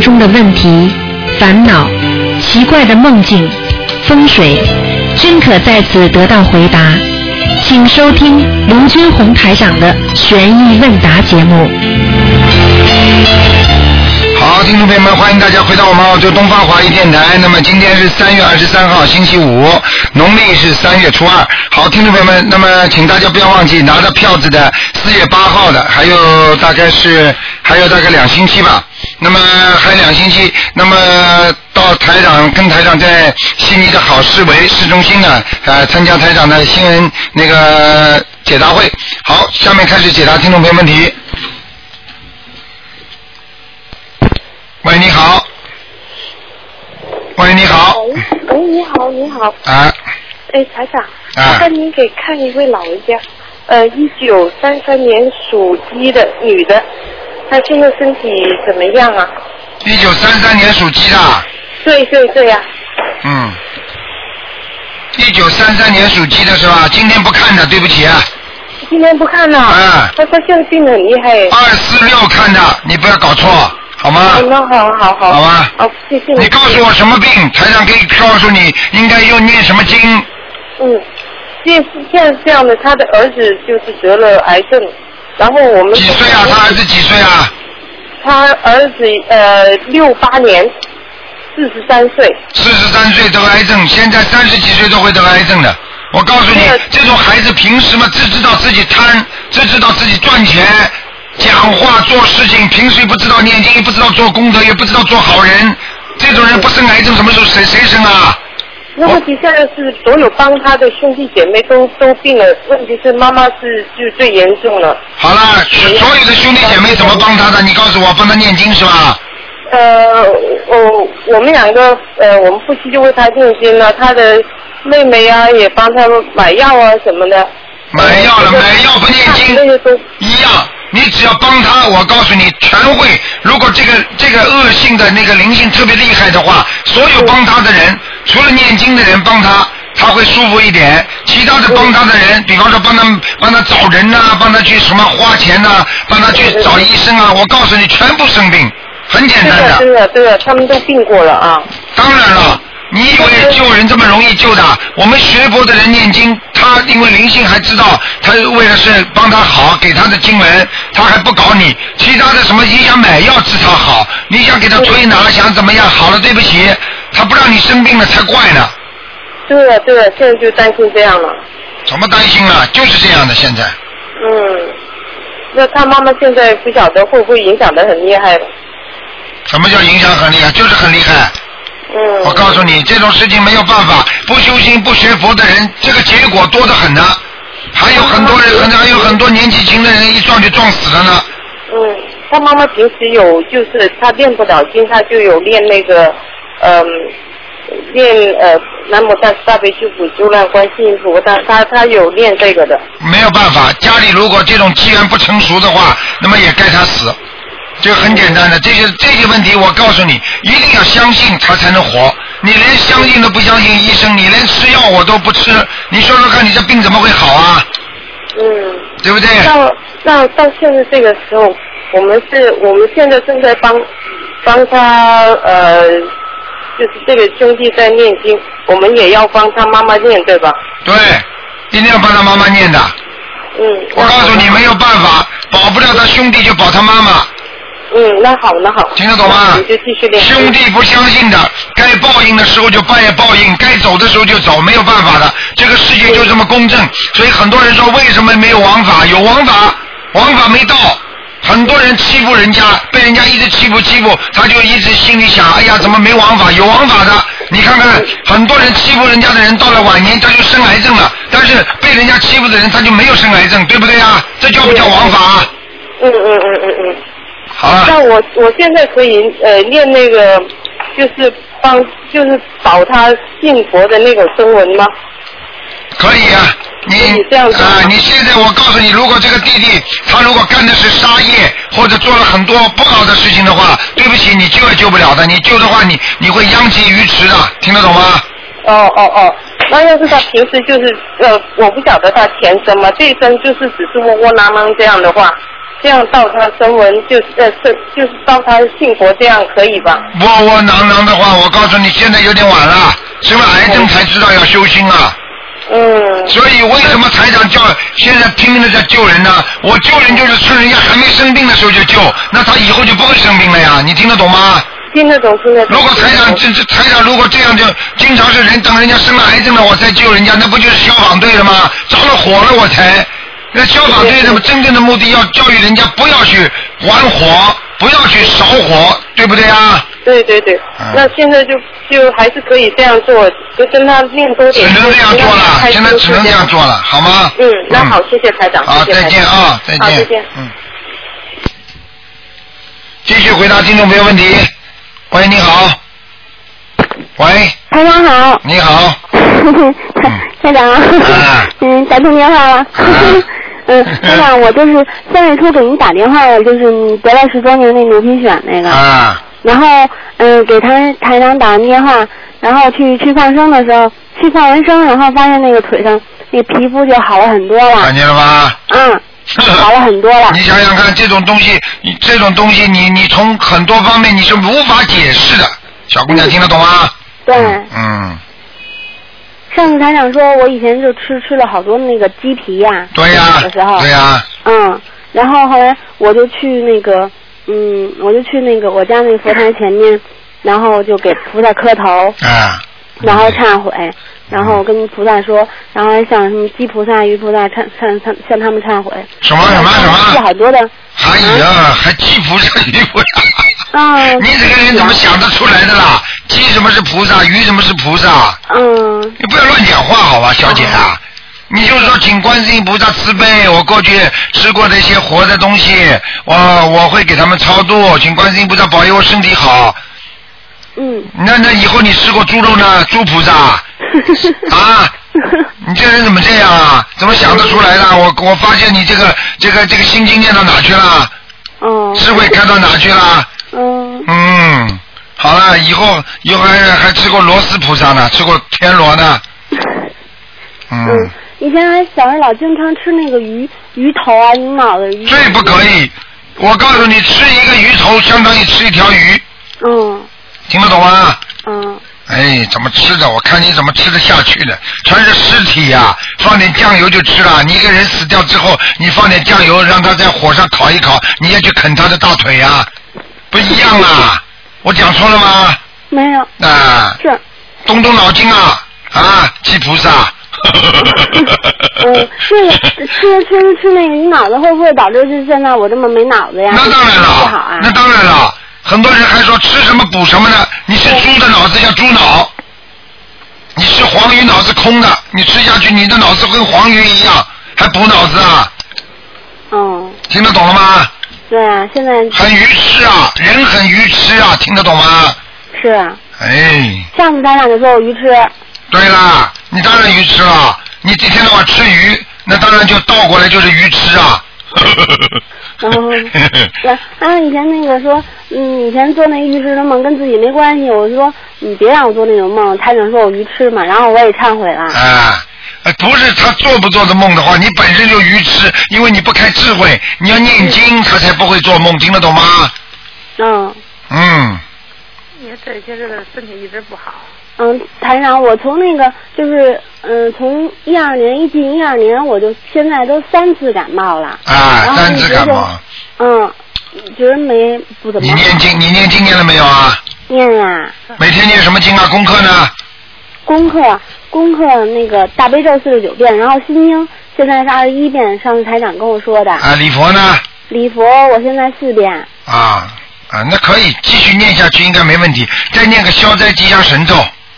中的问题、烦恼、奇怪的梦境、风水，均可在此得到回答。请收听卢军红台长的悬疑问答节目。好，听众朋友们，欢迎大家回到我们澳洲东方华语电台。那么今天是三月二十三号，星期五，农历是三月初二。好，听众朋友们，那么请大家不要忘记拿着票子的四月八号的，还有大概是还有大概两星期吧。那么还有两星期，那么到台长跟台长在悉尼的好市委市中心呢，呃，参加台长的新闻那个解答会。好，下面开始解答听众朋友问题。喂，你好。喂，你好。喂，你好，你好。啊。哎，台长，啊麻烦您给看一位老人家，呃，一九三三年属鸡的女的，她现在身体怎么样啊？一九三三年属鸡的。对对对呀、嗯。一九三三年属鸡的是吧？今天不看的，对不起啊。今天不看了。啊他说现在病得很厉害。二四六看的，你不要搞错，好吗？哦，那好好好。好吧。好，谢谢你你告诉我什么病，台长可以告诉你应该用念什么经。嗯，现现在这样的，他的儿子就是得了癌症，然后我们几岁啊？他儿子几岁啊？他儿子呃六八年，四十三岁。四十三岁得癌症，现在三十几岁都会得癌症的。我告诉你，这种孩子平时嘛，只知道自己贪，只知道自己赚钱，讲话做事情，平时不知道念经，也不知道做功德，也不知道做好人。这种人不生癌症，什么时候谁谁生啊？那问题现在是所有帮他的兄弟姐妹都都病了，问题是妈妈是就最严重了。好了，所有的兄弟姐妹怎么帮他的？你告诉我，帮他念经是吧？呃，我我们两个呃，我们夫妻就为他念经了，他的妹妹啊也帮他买药啊什么的。买药了，买药不念经那些都一样。你只要帮他，我告诉你，全会。如果这个这个恶性的那个灵性特别厉害的话，所有帮他的人，除了念经的人帮他，他会舒服一点。其他的帮他的人，比方说帮他帮他找人呐、帮他去什么花钱呐、帮他去找医生啊，我告诉你，全部生病，很简单的。对的对的，他们都病过了啊。当然了，你以为救人这么容易救的？我们学佛的人念经，他因为灵性还知道，他为了是帮他好，给他的经文，他还不搞你。其他的什么，你想买药治他好，你想给他推拿，想怎么样？好了，对不起，他不让你生病了才怪呢。对的对的，现在就担心这样了。怎么担心了？就是这样的，现在嗯，那他妈妈现在不晓得会不会影响的很厉害了。什么叫影响很厉害？就是很厉害。嗯。我告诉你，这种事情没有办法，不修心、不学佛的人，这个结果多得很呢。还有很多人，很还有很多年纪轻的人一撞就撞死了呢。嗯，他妈妈平时有，就是他练不了经，他就有练那个，嗯、练呃南无大慈大悲救苦救难观世音菩萨，他他有练这个的。没有办法，家里如果这种机缘不成熟的话，那么也该他死。这个很简单的，这些这些问题，我告诉你，一定要相信他才能活。你连相信都不相信医生，你连吃药我都不吃，你说说看，你这病怎么会好啊？嗯。对不对？到到到现在这个时候，我们是我们现在正在帮帮他呃，就是这个兄弟在念经，我们也要帮他妈妈念，对吧？对，一定要帮他妈妈念的。嗯。我告诉你，没有办法，保不了他兄弟就保他妈妈。嗯，那好，那好。听得懂吗那我们就继续练。兄弟不相信的，该报应的时候就报报应，该走的时候就走，没有办法的。这个世界就这么公正，所以很多人说为什么没有王法？有王法，王法没到。很多人欺负人家，被人家一直欺负欺负，他就一直心里想，哎呀，怎么没王法？有王法的，你看看，很多人欺负人家的人，到了晚年他就生癌症了，但是被人家欺负的人他就没有生癌症，对不对啊？这叫不叫王法？嗯嗯嗯嗯嗯。好了。那我我现在可以呃念那个，就是帮就是保他信佛的那种声文吗？可以啊，你啊，你现在我告诉你，如果这个弟弟他如果干的是杀业或者做了很多不好的事情的话，对不起，你救也救不了的，你救的话你你会殃及鱼池的，听得懂吗？哦哦哦，那要是他平时就是呃，我不晓得他前生嘛，这一生就是只是窝窝囊囊这样的话，这样到他声闻，就是呃是就是到他信佛这样可以吧？窝窝囊囊的话，我告诉你，现在有点晚了，生了癌症才知道要修心啊。嗯所以为什么台长叫现在拼命的在救人呢？我救人就是趁人家还没生病的时候就救，那他以后就不会生病了呀。你听得懂吗？听得懂，听得懂。如果台长这这台长如果这样就经常是人等人家生了癌症了我才救人家，那不就是消防队了吗？着了火了我才。那消防队的真正的目的要教育人家不要去玩火，不要去烧火，对不对啊？对对对，嗯那现在就就还是可以这样做，就跟他练多点只。能这样做了，现在只能这样做了，好吗？嗯，那好，谢谢台长。好，再见啊，再见。好，再见。嗯。继续回答听众朋友问题。喂，你好。喂，台长好，你好。台长，啊嗯，打通电话了。嗯，台长，我就是三月初给您打电话的，就是你得了十多年那牛皮癣那个，啊，然后嗯给台台长打完电话，然后去去放生的时候，去放完生，然后发现那个腿上那个皮肤就好了很多了看，见了吧？嗯，好了很多了你，想想看，这种东西，你这种东西，你你从很多方面你是无法解释的。小姑娘听得懂吗？对。嗯，上次台长说，我以前就吃吃了好多那个鸡皮呀、对呀、的时候，对呀、嗯，然后后来我就去那个，嗯，我就去那个我家那个佛台前面，然后就给菩萨磕头，啊，然后忏悔，然后跟菩萨说，然后还向什么鸡菩萨、鱼菩萨忏忏忏向他们忏悔。什么什么什么是好多的。哎呀还鸡菩萨鱼菩萨。啊。你这个人怎么想得出来的啦？鸡什么是菩萨，鱼什么是菩萨？嗯。你不要乱讲话好吧，小姐啊！你就说请观世音菩萨慈悲，我过去吃过这些活的东西，我我会给他们超度，请观世音菩萨保佑我身体好。嗯。那那以后你吃过猪肉呢？猪菩萨 啊？你这人怎么这样啊？怎么想得出来的？我我发现你这个这个这个心经念到哪去了？哦。智慧开到哪去了？嗯。嗯，好了，以后以后还还吃过罗斯菩萨呢，吃过天螺呢。嗯，嗯，以前还小时候老经常吃那个鱼鱼头啊、鱼脑的鱼。最不可以。我告诉你，吃一个鱼头相当于吃一条鱼，嗯听得懂吗？嗯哎，怎么吃的？我看你怎么吃得下去的？全是尸体呀、放点酱油就吃了。你一个人死掉之后，你放点酱油，让他在火上烤一烤，你也去啃他的大腿呀、不一样啊！我讲错了吗？没有。啊，是。动动脑筋啊啊，鸡菩萨。嗯，这个吃吃吃那个你脑子会不会导致就现在我这么没脑子呀？那当然不好了啊，。那当然了。很多人还说吃什么补什么呢？你是猪的脑子叫猪脑，你吃黄鱼脑子空的，你吃下去你的脑子跟黄鱼一样，还补脑子啊？嗯，听得懂了吗？对啊，现在很愚痴啊，人很愚痴啊，听得懂吗？是啊。哎，上次咱俩就说我愚痴，对啦，你当然愚痴了，你一天到晚吃鱼，那当然就倒过来就是愚痴啊。然后以前那个说，嗯，以前做那预知的梦跟自己没关系，我说你别让我做那种梦，台长说我愚痴嘛，然后我也忏悔了。啊，呃不是他做不做的梦的话，你本身就愚痴，因为你不开智慧，你要念经，他才不会做梦，听得懂吗？嗯嗯，也这些日子身体一直不好。嗯，台长，我从那个就是嗯，从一二年一进一二年，我就现在都三次感冒了。啊三次感冒，嗯，觉得没不怎么。你念经，你念经念了没有啊？念呀、每天念什么经啊？功课呢？功课功课那个大悲咒四十九遍，然后心经现在是二十一遍，上次台长跟我说的。啊，礼佛呢？礼佛我现在四遍。啊啊，那可以继续念下去，应该没问题。再念个消灾吉祥神咒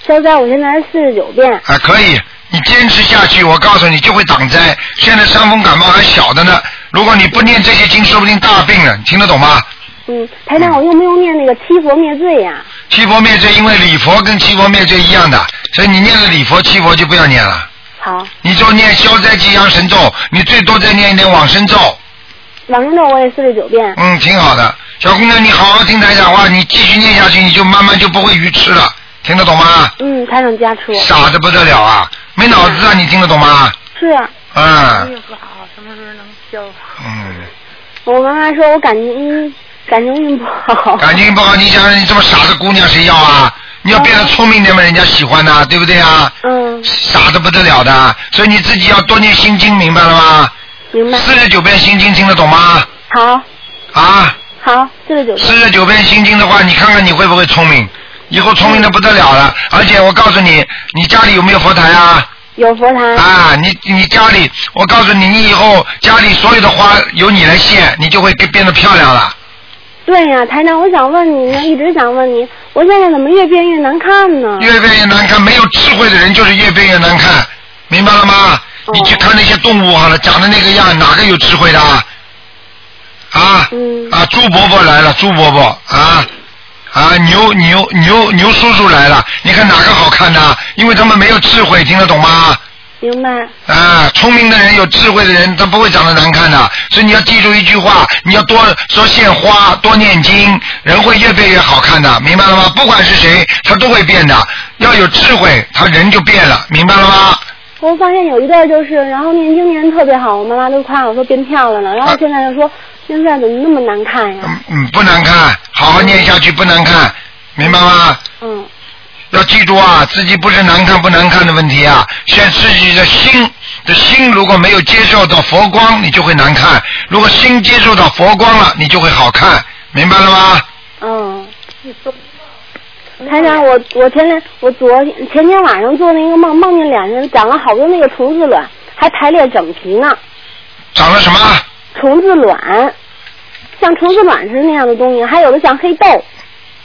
消灾我现在是四十九遍。啊，可以。你坚持下去，我告诉你就会挡灾。现在伤风感冒还小的呢，如果你不念这些经，说不定大病了。你听得懂吗？嗯，台长，我用不用念那个七佛灭罪呀、七佛灭罪，因为礼佛跟七佛灭罪一样的，所以你念了礼佛、七佛就不要念了。好，你就念消灾吉祥神咒，你最多再念一点往生咒，往生咒我也四十九遍。嗯，挺好的。小姑娘，你好好听台讲话，你继续念下去，你就慢慢就不会愚痴了，听得懂吗？嗯，台长加持我。傻的不得了啊，没脑子啊，你听得懂吗？是啊。嗯又不好，什么时候能消？嗯，我妈妈说我感情感情运不好。感情不好，你想你这么傻的姑娘谁要啊？你要变得聪明点嘛，人家喜欢呐，对不对啊？嗯，傻的不得了的，所以你自己要多念心经，明白了吗？明白。四十九遍心经听得懂吗？好，啊，好，四十九。四十九遍心经的话，你看看你会不会聪明？以后聪明的不得了了。而且我告诉你，你家里有没有佛台啊？有佛台。啊，你你家里，我告诉你，你以后家里所有的花由你来献，你就会变变得漂亮了。对呀、台长，我想问你呢，一直想问你，我现在怎么越变越难看呢？越变越难看，没有智慧的人就是越变越难看，明白了吗？哦你去看那些动物好了，长得那个样，哪个有智慧的啊？啊，猪伯伯来了，猪伯伯啊啊，牛牛牛牛叔叔来了，你看哪个好看呢？因为他们没有智慧，听得懂吗？明白。啊，聪明的人、有智慧的人，他不会长得难看的。所以你要记住一句话，你要多说献花，多念经，人会越变越好看的，明白了吗？不管是谁，他都会变的。要有智慧，他人就变了，明白了吗？我发现有一段就是，然后念经念得特别好，我妈妈都夸我说变漂亮了，然后现在就说现在怎么那么难看呀？嗯嗯，不难看，好好念下去不难看，明白吗？嗯，要记住啊，自己不是难看不难看的问题啊，先自己的心的心如果没有接受到佛光，你就会难看；如果心接受到佛光了，你就会好看，明白了吗？嗯。台长，我我前天我昨天前天晚上做那个梦，梦见脸上长了好多那个虫子卵，还排列整齐呢。长了什么？虫子卵，像虫子卵似的那样的东西，还有的像黑豆，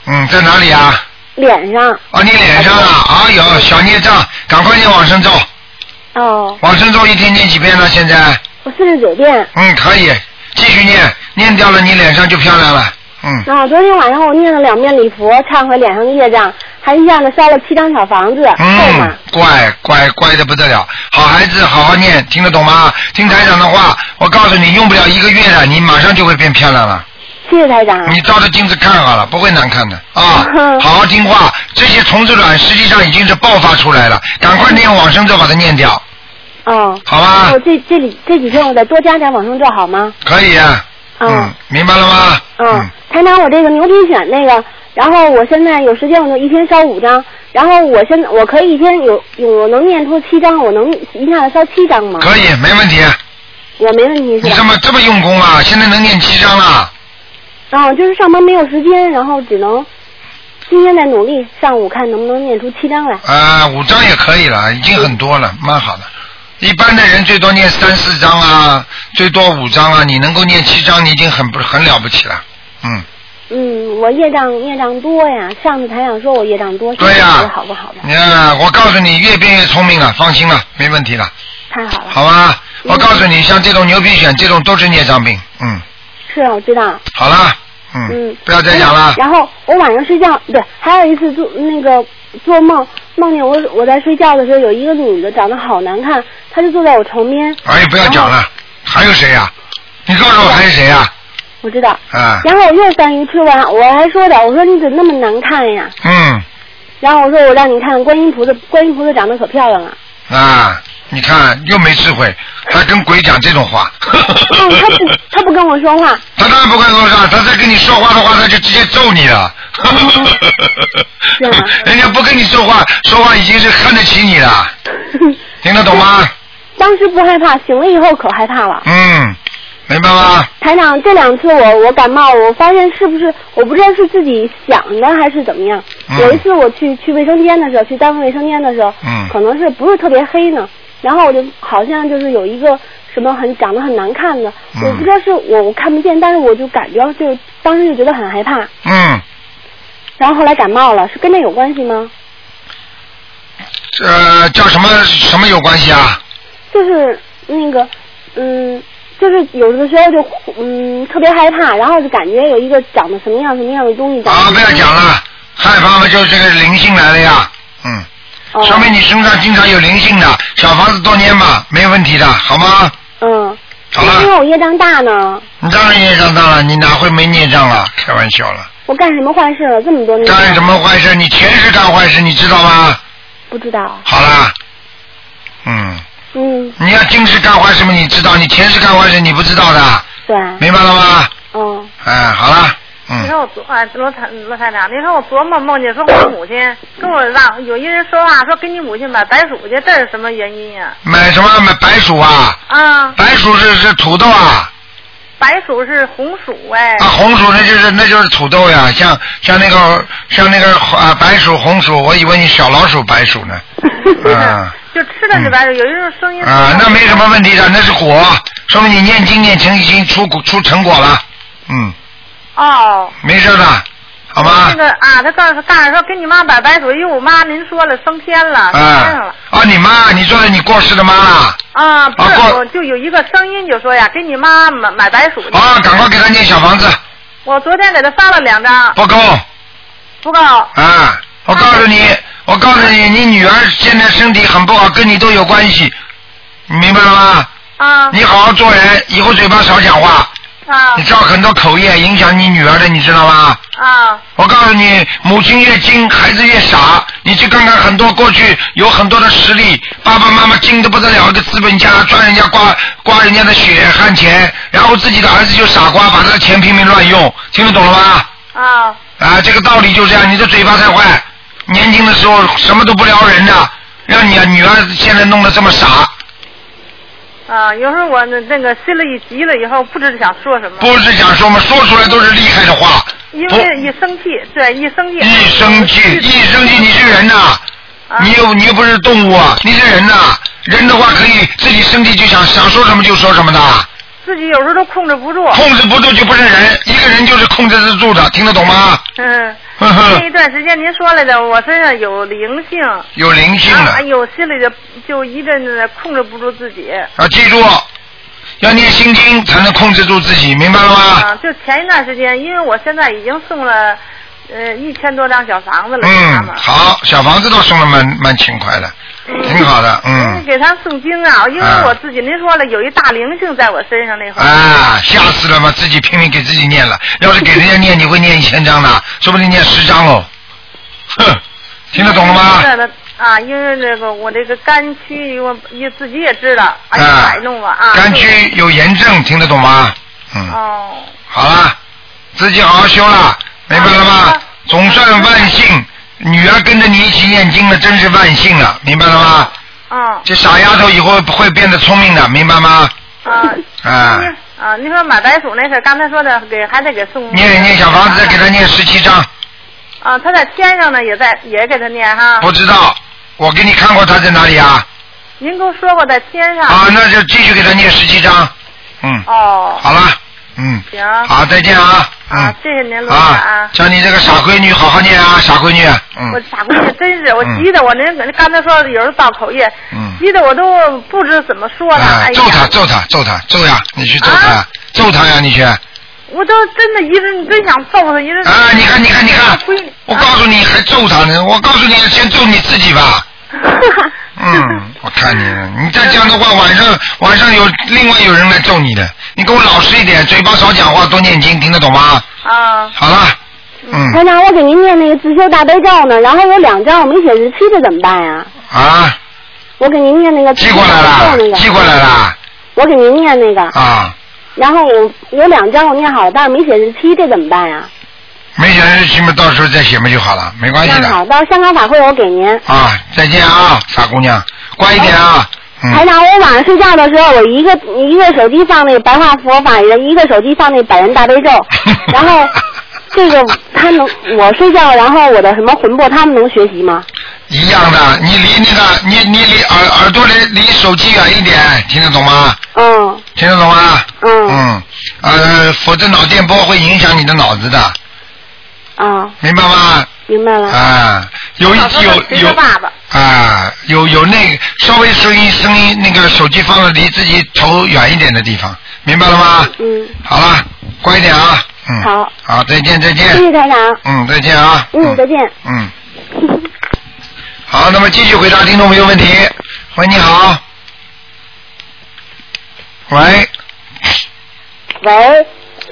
嗯，在哪里啊？脸上。啊，你脸上啊？啊有小孽障，赶快念往生咒，哦，往生咒一天念几遍呢？现在？我四十九遍。嗯，可以，继续念，念掉了你脸上就漂亮了。嗯，啊昨天晚上我念了两遍礼佛，忏悔脸上的业障，还一下子烧了七张小房子，嗯？，乖乖乖的不得了，好孩子，好好念，听得懂吗？听台长的话，我告诉你，用不了一个月的，你马上就会变漂亮了。谢谢台长。你照着镜子看好了，不会难看的啊！好好听话，这些虫子卵实际上已经是爆发出来了，赶快念往生咒把它念掉，哦。好吧我这这里这几天我再多加点往生咒好吗？可以啊。嗯嗯，明白了吗？嗯，台长，我这个牛皮癣那个，然后我现在有时间我就一天烧五张，然后我现在我可以一天有有我能念出七张，我能一下子烧七张吗？可以，没问题。我没问题是吧？你这么这么用功啊？现在能念七张了。啊，就是上班没有时间，然后只能今天再努力，上午看能不能念出七张来。啊，五张也可以了，已经很多了，蛮好的。一般的人最多念三四张啊，最多五张啊，你能够念七张，你已经很不很了不起了。嗯，嗯，我业障业障多呀，上次台长说我业障多，对呀、好不好的？你看，我告诉你，越变越聪明了，放心了，没问题了，太好了。好吧？我告诉你，像这种牛皮癣，这种都是孽障病。嗯，是啊，我知道。好了，嗯，嗯，不要再讲了。然后我晚上睡觉，对，还有一次做那个做梦，梦见我我在睡觉的时候，有一个女的长得好难看，她就坐在我床边。哎，不要讲了，还有谁呀、你告诉我还有谁呀、我知道。啊？然后我又三鱼吃完，我还说的，我说你怎么那么难看呀？嗯，然后我说我让你看观音菩萨，观音菩萨长得可漂亮了。啊，你看又没智慧，还跟鬼讲这种话。嗯，他不，他不跟我说话。他当然不跟我说话，他再跟你说话的话，他就直接揍你了。是吗人家不跟你说话，说话已经是看得起你了，听得懂吗？当时不害怕，醒了以后可害怕了。嗯，明白吗？台长，这两次我我感冒，我发现是不是我不知道是自己想的还是怎么样。嗯有一次我去去卫生间的时候，去单位卫生间的时候，嗯可能是不是特别黑呢，然后我就好像就是有一个什么很长得很难看的，嗯我不知道是我我看不见，但是我就感觉就当时就觉得很害怕，嗯，然后后来感冒了，是跟那有关系吗？呃，叫什么什么有关系啊？就是那个嗯。就是有的时候就嗯特别害怕，然后就感觉有一个长得什么样什么样的东西。啊，不要讲了，害怕嘛，就是这个灵性来了呀。嗯，哦说明你身上经常有灵性的，小房子多念吧，没问题的，好吗？嗯，好了因为，我业障大呢，你当然业障大了，你哪会没孽障了？开玩笑了，我干什么坏事了？这么多年干什么坏事？你前世干坏事，你知道吗？不知道。好啦，嗯，嗯，你要今世干坏事嘛，你知道；你前世干坏事，你不知道的，对，明白了吗？嗯，哎，好了，嗯，你说我昨啊罗台罗台长，你说我琢磨梦见说我母亲跟我让有一人说话说给你母亲买白薯去，这是什么原因呀、买什么买白薯啊？啊？白薯是是土豆啊，白薯是红薯哎。啊红薯那就是那就是土豆呀，像像那个像那个啊白薯红薯，我以为你小老鼠白薯呢，啊就吃的是白薯，有一种声音。啊那没什么问题的，那是火，说明你念经念成已经出出成果了，嗯，哦。没事的，好吗那？个啊，他告诉告诉说给你妈买白薯，哎呦妈，您说了升天了，升天了。啊你妈，你说的你过世的妈啦？啊，不是，就有一个声音就说呀，给你妈买买白薯去。啊，赶快给他念小房子，我昨天给他发了两张，不够不够。啊！我告诉你，我告诉你，你女儿现在身体很不好，跟你都有关系，你明白了吗？啊你好好做人，以后嘴巴少讲话，啊你造很多口业，影响你女儿的，你知道吗？啊我告诉你，母亲越精，孩子越傻。你去看看很多过去有很多的实力，爸爸妈妈精的不得了，个资本家赚人家刮刮人家的血汗钱，然后自己的儿子就傻瓜，把他的钱拼命乱用，听得懂了吗？啊啊，这个道理就这样，你的嘴巴太坏，年轻的时候什么都不撩人的，让你啊女儿现在弄得这么傻，啊！有时候我那那个心里一急了以后，不知道想说什么，不是想说嘛，说出来都是厉害的话，因为一生气，对，一生气。一生气，一生气，你是人呐、啊你又你又不是动物啊，你是人呐、人的话可以自己生气就想想说什么就说什么的，自己有时候都控制不住。控制不住就不是人，一个人就是控制得住的，听得懂吗？嗯。那一段时间您说来的，我身上有灵性。有灵性啊，的哎呦，心里的就一阵子控制不住自己。啊，记住，要念心经才能控制住自己，明白了吗？啊，就前一段时间，因为我现在已经送了呃一千多张小房子了，嗯，好，小房子都送的蛮蛮勤快的，挺好的，嗯，嗯。给他诵经啊，因为啊我自己，您说了有一大灵性在我身上那会儿。啊，吓死了嘛！自己拼命给自己念了，要是给人家念，你会念一千张的，说不定念十张哦。哼，听得懂了吗？是的啊，因为那个我这个肝区，我也自己也知道，哎呀，啊摆弄了啊。肝区有炎症，听得懂吗？嗯，哦。好了，自己好好修了，明白了吗啊？总算万幸，女儿跟着你一起念经了，真是万幸了，明白了吗？嗯这傻丫头以后会变得聪明的，明白吗？啊。啊啊，你说买白薯那事儿，刚才说的给还得给送。念念小房子，再给他念十七章，啊，他在天上呢，也在也给他念哈。不知道，我给你看过他在哪里啊？您跟我说过在天上。啊，那就继续给他念十七章。嗯，哦。好了，嗯，行。好，再见啊。啊嗯，，谢谢您，罗台啊。，叫你这个傻闺女好好念啊，傻闺女。嗯我嗯，傻闺女真是，我嗯急得我那刚才说有人造口业，嗯急得我都不知怎么说了。揍他，揍他，揍他，揍呀！你去揍他啊，揍他呀！你去。啊，我都真的一直真想揍他，一直。啊你看，你看，你看，我告诉你，还揍他呢！我告诉你，先揍你自己吧。嗯，我看你，你再这样的话，晚上晚上有另外有人来揍你的。你给我老实一点，嘴巴少讲话，多念经，听得懂吗？啊，好了，嗯台长，我给您念那个自修大悲咒呢，然后有两张我没写日期，的怎么办呀？啊，我给您念那个寄过来了寄过来了我给您念那个，啊，然后我有两张我念好了，但是没写日期，这怎么办呀？没写日期嘛，到时候再写嘛就好了，没关系的。那好，到香港法会我给您。啊，再见啊，傻姑娘，乖一点啊。嗯，台长，我晚上睡觉的时候，我一个一个手机放那白话佛法，一个手机放那百人大悲咒，然后这个他能我睡觉，然后我的什么魂魄他们能学习吗？一样的，你离那个，你你离耳耳朵离离手机远一点，听得懂吗？嗯听得懂吗？嗯嗯，呃，否则脑电波会影响你的脑子的，啊，明白吗？明白了。啊，有一有有爸爸。啊，有有那个稍微声音声音那个手机放的离自己头远一点的地方，明白了吗？嗯，好了，乖一点啊。嗯。好。好，再见再谢见。谢台长。嗯，再见啊。嗯，再见。嗯。好，那么继续回答听众朋友问题。喂，你好。喂，喂，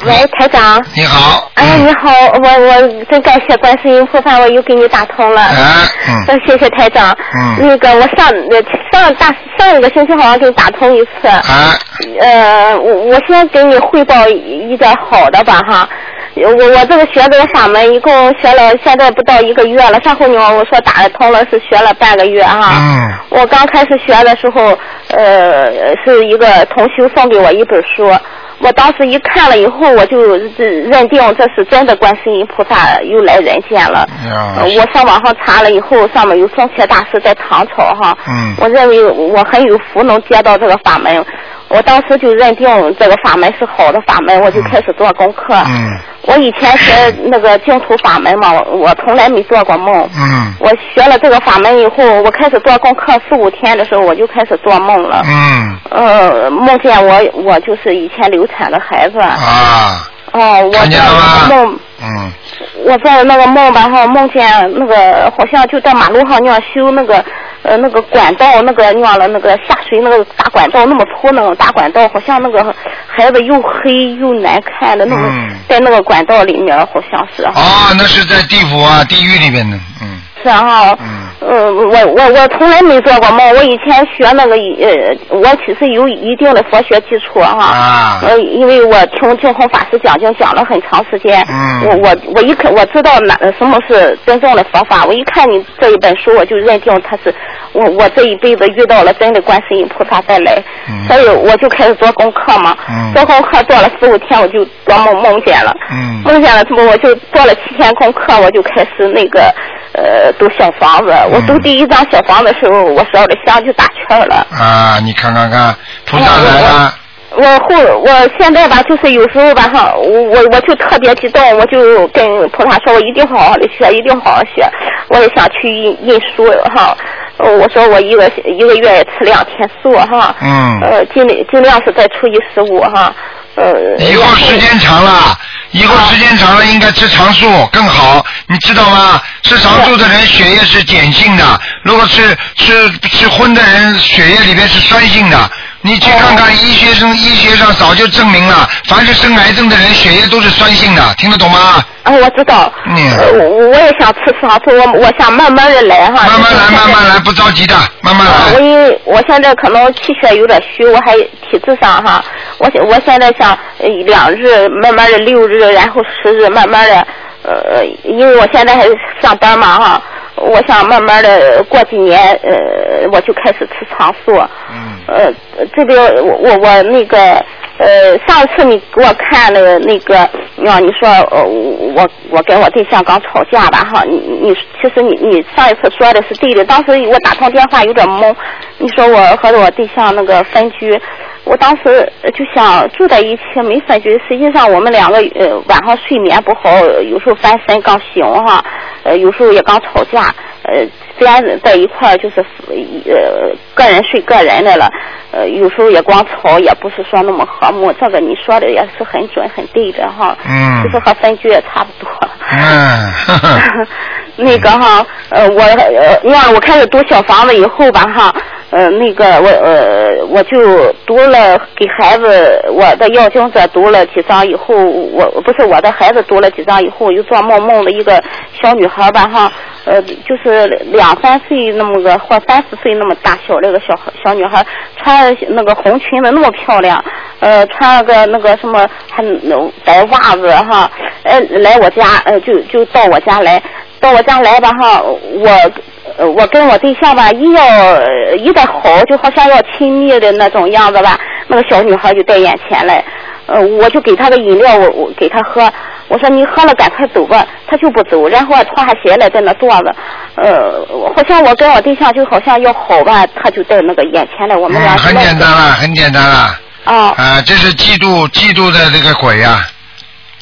喂，台长。你好。哎，你好，我我真感谢观世音菩萨，我又给你打通了。啊，嗯。呃谢谢台长。嗯那个我上呃上大上一个星期好像给你打通一次。啊，呃，我我先给你汇报一点好的吧哈。我我这个学这个法门一共学了，现在不到一个月了。上回你我说打得通了，是学了半个月哈。嗯我刚开始学的时候，呃，是一个同修送给我一本书，我当时一看了以后，我就认定这是真的观世音菩萨又来人间了。呃我上网上查了以后，上面有宗伽大师在唐朝哈，嗯。我认为我很有福能接到这个法门，我当时就认定这个法门是好的法门，我就开始做功课。嗯我以前学那个净土法门嘛，我我从来没做过梦。嗯我学了这个法门以后，我开始做功课四五天的时候，我就开始做梦了。嗯呃，梦见我我就是以前流产的孩子。啊，哦，我看见在了吗梦，嗯我在那个梦吧哈，梦见那个好像就在马路上那样修那个呃那个管道，那个你忘了那个下水那个大管道那么粗那种大管道，好像那个孩子又黑又难看的那种，嗯在那个管道里面好像是啊。哦，那是在地府啊，地狱里边的，嗯是啊，嗯呃，我我我从来没做过梦，我以前学那个呃，我其实有一定的佛学基础哈。啊呃，因为我听净空法师讲经讲了很长时间，嗯我我我一看我知道哪什么是真正的佛法，我一看你这一本书，我就认定他是我我这一辈子遇到了真的观世音菩萨再来，嗯所以我就开始做功课嘛，嗯做功课做了十五天，我就做梦梦见了，嗯梦见了之后，我就做了七天功课，我就开始那个呃读小房子。我读第一张小房子的时候，我烧的香就打圈了。啊，你看看看，菩萨来了，我后我现在吧，就是有时候吧哈，我我我就特别激动，我就跟菩萨说，我一定好好的学，一定好好学。我也想去印印书哈，呃我说我一个一个月吃两天素哈，嗯呃尽力尽量是在初一十五哈，呃。以后时间长了，以后时间长了应该吃长素更好，你知道吗？吃长素的人血液是碱性的，如果吃吃吃荤的人血液里面是酸性的。你去看看医学生，医学上早就证明了，凡是生癌症的人血液都是酸性的，听得懂吗？啊，我知道。嗯呃我我也想吃长素，我我想慢慢的来哈。慢慢来，慢慢来，不着急的，慢慢啊，我来。因为我现在可能气血有点虚，我还体质上哈，我我现在想呃两日，慢慢的六日，然后十日，慢慢的呃，因为我现在还上班嘛哈，我想慢慢的过几年呃，我就开始吃长素。嗯呃，这边我我我那个呃，上一次你给我看了那个，啊，你说呃，我我跟我对象刚吵架吧哈，你你其实你你上一次说的是对的，当时我打通电话有点懵，你说我和我对象那个分居，我当时就想住在一起没分居，实际上我们两个呃晚上睡眠不好，有时候翻身刚醒哈，呃有时候也刚吵架，呃虽然在一块儿就是呃个人睡个人的了，呃有时候也光吵，也不是说那么和睦，这个你说的也是很准很对的哈，嗯就是和分居也差不多。嗯，呵呵 那个哈，呃，我呃，你看我开始读小房子以后吧哈，呃，那个我呃，我就读了给孩子我的药经者读了几章以后，我不是我的孩子读了几章以后，我就做梦梦的一个小女孩吧哈，呃，就是两三岁那么个或三四岁那么大小那个小小女孩，穿那个红裙子那么漂亮，呃，穿了个那个什么还那白袜子哈，呃，来我家呃就就到我家来，到我家来吧哈，我呃我跟我对象吧一要呃一点好，就好像要亲密的那种样子吧，那个小女孩就在眼前来，呃我就给她个饮料，我我给她喝，我说你喝了赶快走吧，她就不走，然后还脱下鞋来在那坐着，呃好像我跟我对象就好像要好吧，她就在那个眼前来，我们俩嗯，很简单了，很简单了。啊啊，这是嫉妒嫉妒的这个鬼呀、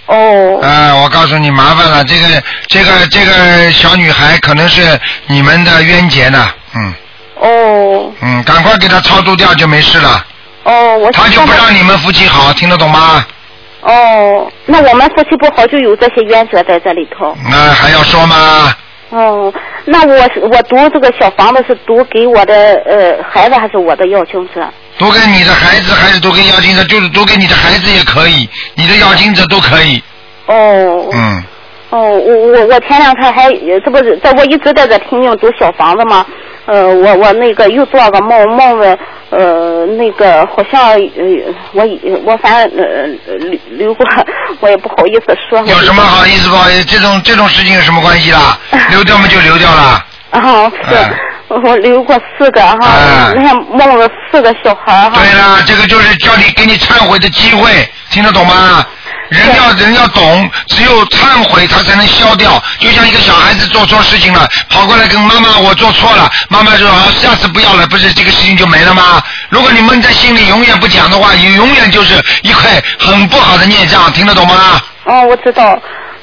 哦啊！我告诉你，麻烦了，这个这个这个小女孩可能是你们的冤结呢，嗯哦嗯，赶快给她超度掉就没事了，哦，我她就不让你们夫妻好，听得懂吗？哦，那我们夫妻不好，就有这些冤结在这里头。那还要说吗？哦，那我是我读这个小房子是读给我的呃孩子还是我的要经者？读给你的孩子还是读给要经者？就是读给你的孩子也可以，你的要经者都可以。哦。嗯。哦，我我我前两天还这不是在我一直在这听命读小房子吗？呃，我我那个又做个梦，梦了呃那个好像呃我我反正呃留留过，我也不好意思说。有什么好意思不好意思？这种这种事情有什么关系啦？留掉嘛就留掉了。啊，是，我留过四个哈，梦了四个小孩哈。对了，这个就是叫你给你忏悔的机会，听得懂吗？人要人要懂，只有忏悔他才能消掉。就像一个小孩子做错事情了，跑过来跟妈妈我做错了，妈妈说啊下次不要了，不是这个事情就没了吗？如果你闷在心里永远不讲的话，你永远就是一块很不好的孽障，听得懂吗？哦，我知道。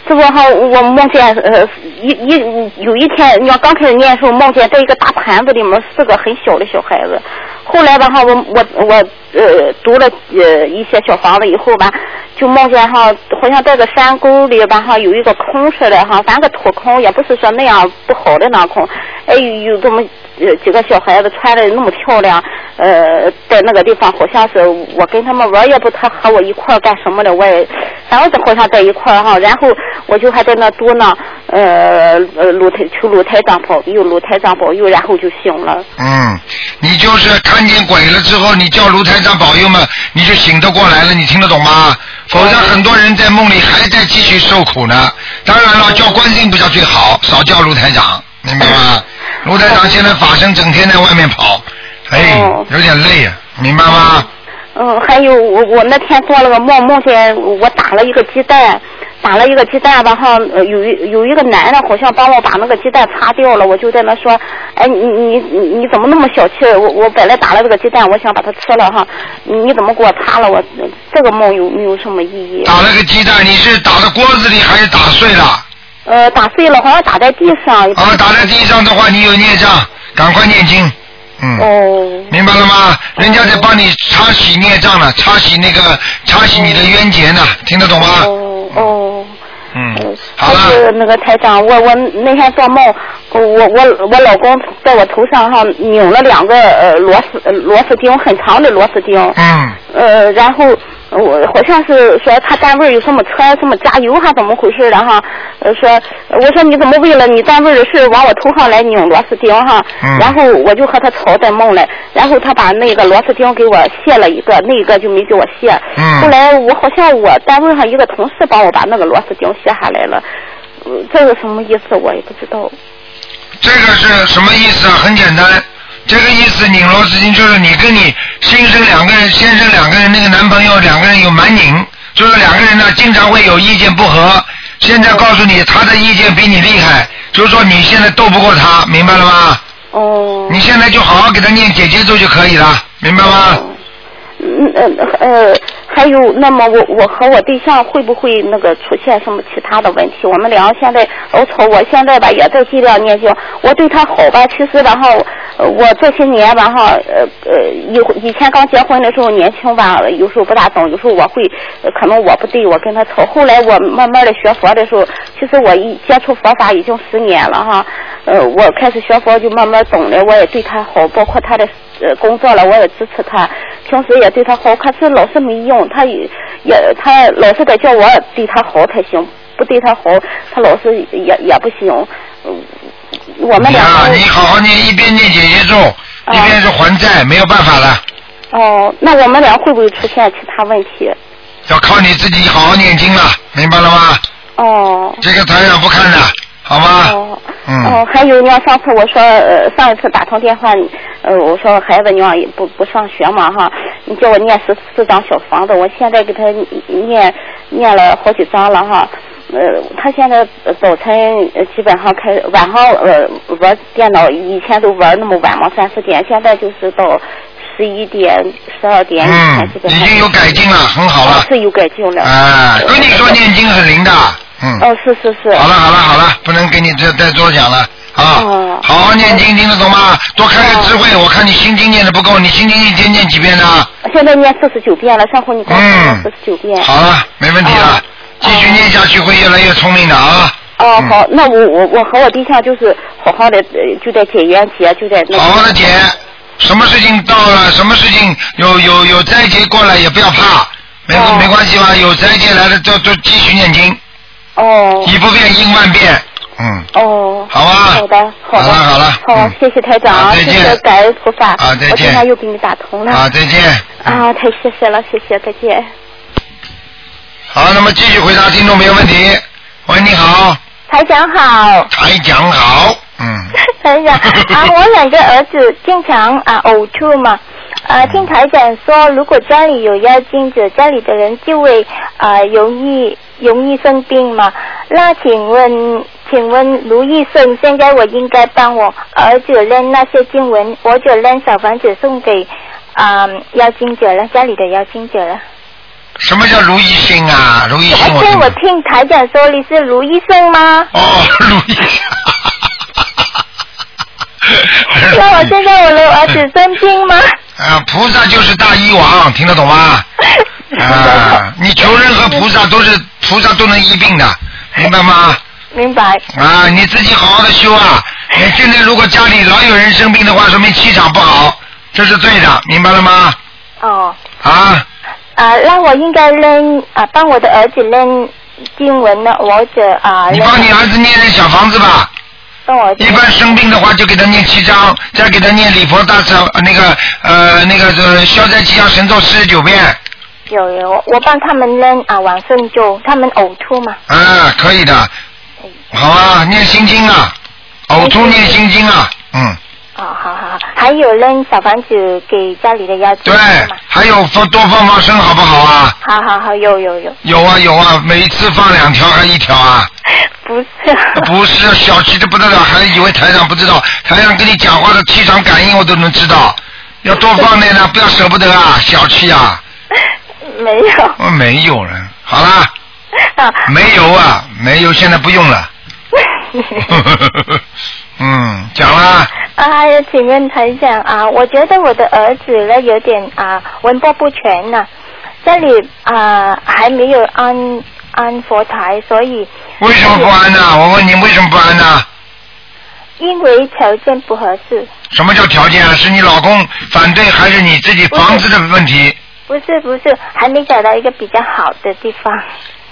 这不哈，我梦见呃一一有一天，你要刚开始念的时候，梦见在一个大盘子里面四个很小的小孩子。后来吧哈，我我我呃读了呃一些小房子以后吧，就梦见哈，好像在个山沟里吧哈，有一个空似的哈，反正个土坑，也不是说那样不好的那空。哎，有这么呃几个小孩子穿的那么漂亮，呃，在那个地方好像是我跟他们玩，也不他和我一块干什么的，我也反正是好像在一块哈，然后。我就还在那嘟呢，呃呃，露台求露台长保佑，露台长保佑，然后就醒了。嗯，你就是看见鬼了之后，你叫卢台长保佑嘛，你就醒得过来了，你听得懂吗？否则很多人在梦里还在继续受苦呢。当然了，叫观音比较最好，少叫卢台长，明白吗？卢台长现在法身整天在外面跑，哎，有点累啊，明白吗？嗯，还有我我那天做了个梦，梦见我打了一个鸡蛋。打了一个鸡蛋吧哈，有一有一个男的，好像帮我把那个鸡蛋擦掉了，我就在那说，哎，你你你你怎么那么小气？我我本来打了这个鸡蛋，我想把它吃了哈，你怎么给我擦了？我这个梦有没有什么意义？打了个鸡蛋，你是打到锅子里还是打碎了？呃，打碎了，好像打在地上。啊，打在地上的话，你有孽障，赶快念经。嗯。哦。明白了吗？人家在帮你擦洗孽障了，擦洗那个擦洗你的冤结呢，听得懂吗？哦哦。嗯，好是那个台长，我我那天做梦，我我我老公在我头上哈拧了两个呃螺丝螺丝钉，很长的螺丝钉。嗯。呃，然后。我好像是说他单位有什么车什么加油还怎么回事的哈？呃，说我说你怎么为了你单位的事往我头上来拧螺丝钉哈？然后我就和他吵在梦里，然后他把那个螺丝钉给我卸了一个，那个就没给我卸。后来我好像我单位上一个同事帮我把那个螺丝钉卸下来了，这个什么意思我也不知道。这个是什么意思啊？很简单。这个意思拧螺丝钉就是你跟你先生两个人，先生两个人那个男朋友两个人有蛮拧，就是两个人呢经常会有意见不合。现在告诉你，他的意见比你厉害，就是说你现在斗不过他，明白了吗？哦。你现在就好好给他念姐姐咒就可以了，明白吗？嗯呃呃。还有，那么我我和我对象会不会那个出现什么其他的问题？我们两个现在老吵，我现在吧也在尽量念经。我对他好吧，其实然后，我这些年吧哈，呃呃以以前刚结婚的时候年轻吧，有时候不大懂，有时候我会可能我不对，我跟他吵。后来我慢慢的学佛的时候，其实我一接触佛法已经十年了哈，呃我开始学佛就慢慢懂了，我也对他好，包括他的。呃，工作了我也支持他，平时也对他好，可是老是没用，他也也他老是得叫我对他好才行，不对他好，他老是也也不行。我们俩。你好好念，一边念姐姐咒，一边是还债，没有办法了。哦，那我们俩会不会出现其他问题？要靠你自己好好念经了，明白了吗？哦。这个台长不看的。好吗？哦，嗯，还有，你要上次我说，呃，上一次打通电话，呃，我说孩子你要不不上学嘛哈，你叫我念十四张小房子，我现在给他念念了好几张了哈，呃，他现在早晨基本上开晚上呃玩电脑，以前都玩那么晚嘛，三四点，现在就是到十一点、十二点嗯，已经有改进了，很好了，是有改进了。哎，跟你说念经很灵的。嗯，哦，是是是。好了好了好了，不能给你再再多讲了啊！哦。好好念经，听得懂吗？多开开智慧。我看你心经念的不够，你心经一天念几遍呢？现在念四十九遍了，上回你刚念四十九遍。好了，没问题了，继续念下去会越来越聪明的啊！哦，嗯好，那我我我和我对象就是好好的，呃就在解缘起啊，就在那。好好的解，什么事情到了，什么事情有有有灾劫过来也不要怕，没、哦没关系吧？有灾劫来了就就继续念经，哦一不变应万变，嗯，哦。好啊好的，好的。好了好了好嗯，谢谢台长啊谢谢感恩菩萨。啊再见我现在又给你打通了。啊，再见。啊，太谢谢了，谢谢，再见。好，那么继续回答听众朋友问题。喂，你好，台长好。台长好，嗯，台长啊，我两个儿子经常啊呕吐嘛，啊，听台长说，如果家里有妖精者，家里的人就会啊容易容易生病嘛。那请问，请问卢医生，现在我应该帮我儿子扔那些经文，我就扔小房子送给啊妖精者了，家里的妖精者了？什么叫如意星啊？如意星而且我我听台长说你是卢医生吗？哦，如意。那我现在我的儿子生病吗？啊，菩萨就是大医王，听得懂吗？啊，你求任何菩萨都是菩萨都能医病的，明白吗？明白。啊，你自己好好的修啊！你现在如果家里老有人生病的话，说明气场不好，这是对的，明白了吗？哦。啊，啊，那我应该扔啊，帮我的儿子扔经文呢，或者啊，你帮你儿子念念小房子吧。帮我一般生病的话，就给他念七章，再给他念礼佛大忏呃那个呃那个是消灾吉祥神咒四十九遍，有有，我我帮他们扔啊晚生就，他们呕吐嘛。啊，可以的，好啊，念心经啊，呕吐念心经啊，嗯，哦，好好好，还有扔小房子给家里的妖精对。，还有放多放放生好不好啊？好好好，有有有，有啊有啊，每一次放两条还一条啊？不是。不是小气的不得了，还以为台长不知道，台长跟你讲话的气场感应我都能知道，要多放点呢，不要舍不得啊，小气啊，没有。我没有了，好啦，啊。没有啊，没有，现在不用了，嗯，讲啦，啊，请问台长啊，我觉得我的儿子呢有点啊文波不全呐、这里啊还没有安安佛台，所以为什么不安呢？我问你为什么不安呢？因为条件不合适，什么叫条件啊？是你老公反对，还是你自己房子的问题？不是不是，还没找到一个比较好的地方。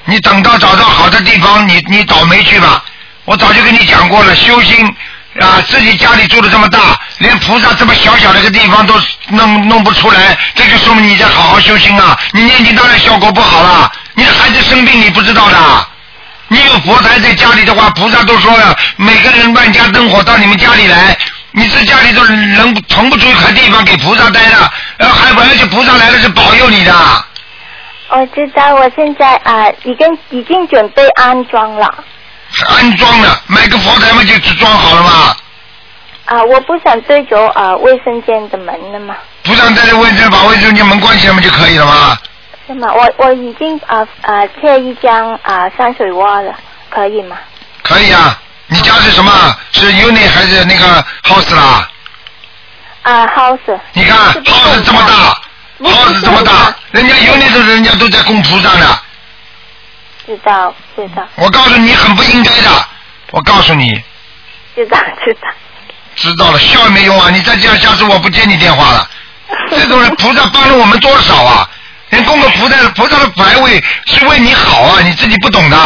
你等到找到好的地方，你你倒霉去吧。我早就跟你讲过了，修心啊，自己家里住的这么大，连菩萨这么小小的一个地方都弄弄不出来，这就说明你在好好修心啊。你念经当然效果不好了，你的孩子生病你不知道的。你有佛台在家里的话，菩萨都说了，每个人万家灯火到你们家里来，你这家里头能腾不出一块地方给菩萨待的，呃，还而且菩萨来了是保佑你的。我知道，我现在啊已经已经准备安装了安装了，买个佛台嘛就装好了嘛。啊，我不想对着啊卫生间的门了嘛，不想在这卫生把卫生间门关起来嘛就可以了吗？是吗？我我已经啊啊贴一张啊山水画了，可以吗？可以啊。你家是什么？是 unit 还是那个 house 啦？啊，house。你看 house 这么大，house 这么大，人家 unit 的人家都在供菩萨呢。知道知道我告诉你，很不应该的。我告诉你，知道知道。知道了，笑也没用啊！你再这样，下次我不接你电话了。这种人，菩萨帮了我们多少啊？人供个菩萨，菩萨的牌位是为你好啊，你自己不懂的。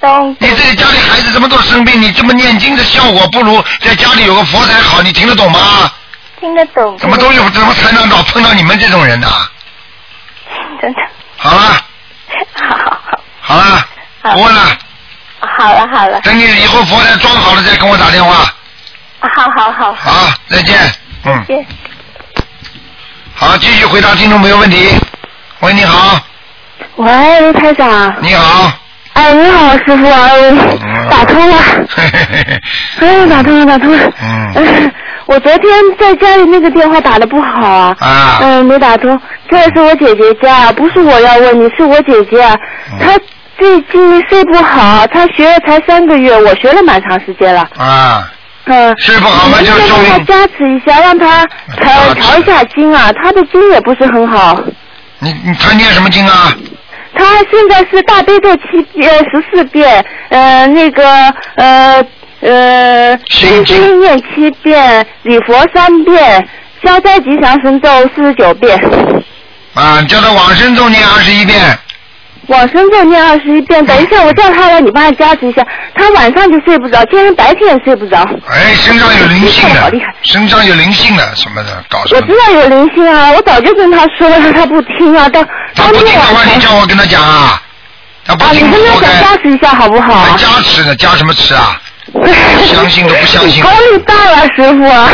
懂你自己家里孩子这么多生病，你这么念经的效果不如在家里有个佛台好，你听得懂吗？听得懂。怎么都有，怎么才能老碰到你们这种人呢？真的。好了，好好好。好了，好不问了，好了好了，等你以后佛台装好了再跟我打电话。好好好，好，再见。嗯。好，继续回答听众朋友问题。喂，你好，喂，卢台长。你好。哎，你好，师傅，哎，打通了。嘿嘿嘿嘿，哎，打通了，打通了。嗯哎我昨天在家里那个电话打的不好啊。啊嗯，没打通。这是我姐姐家，不是我要问你，是我姐姐。嗯她最近睡不好，她学了才三个月，我学了蛮长时间了。啊，嗯。睡不好嘛你能不就说明能帮她加持一下，让她调调一下经啊，她的经也不是很好。你你他念什么经啊？他现在是大悲咒七遍十四遍，呃，那个呃呃，心经。心经念七遍，礼佛三遍，消灾吉祥神咒四十九遍，啊，叫他往生咒念二十一遍，往生咒念二十一遍。等一下，我叫他来，你帮他加持一下。他晚上就睡不着，今天白天也睡不着。哎，身上有灵性的好厉害，身上有灵性的什么的，搞什么我知？道有灵性啊，我早就跟他说了，他不听啊，到他不听的话，你叫我跟他讲啊，他不啊，你听跟他讲加持一下好不好？还加持呢，加什么持啊？相信都不相信头力大了，师傅啊。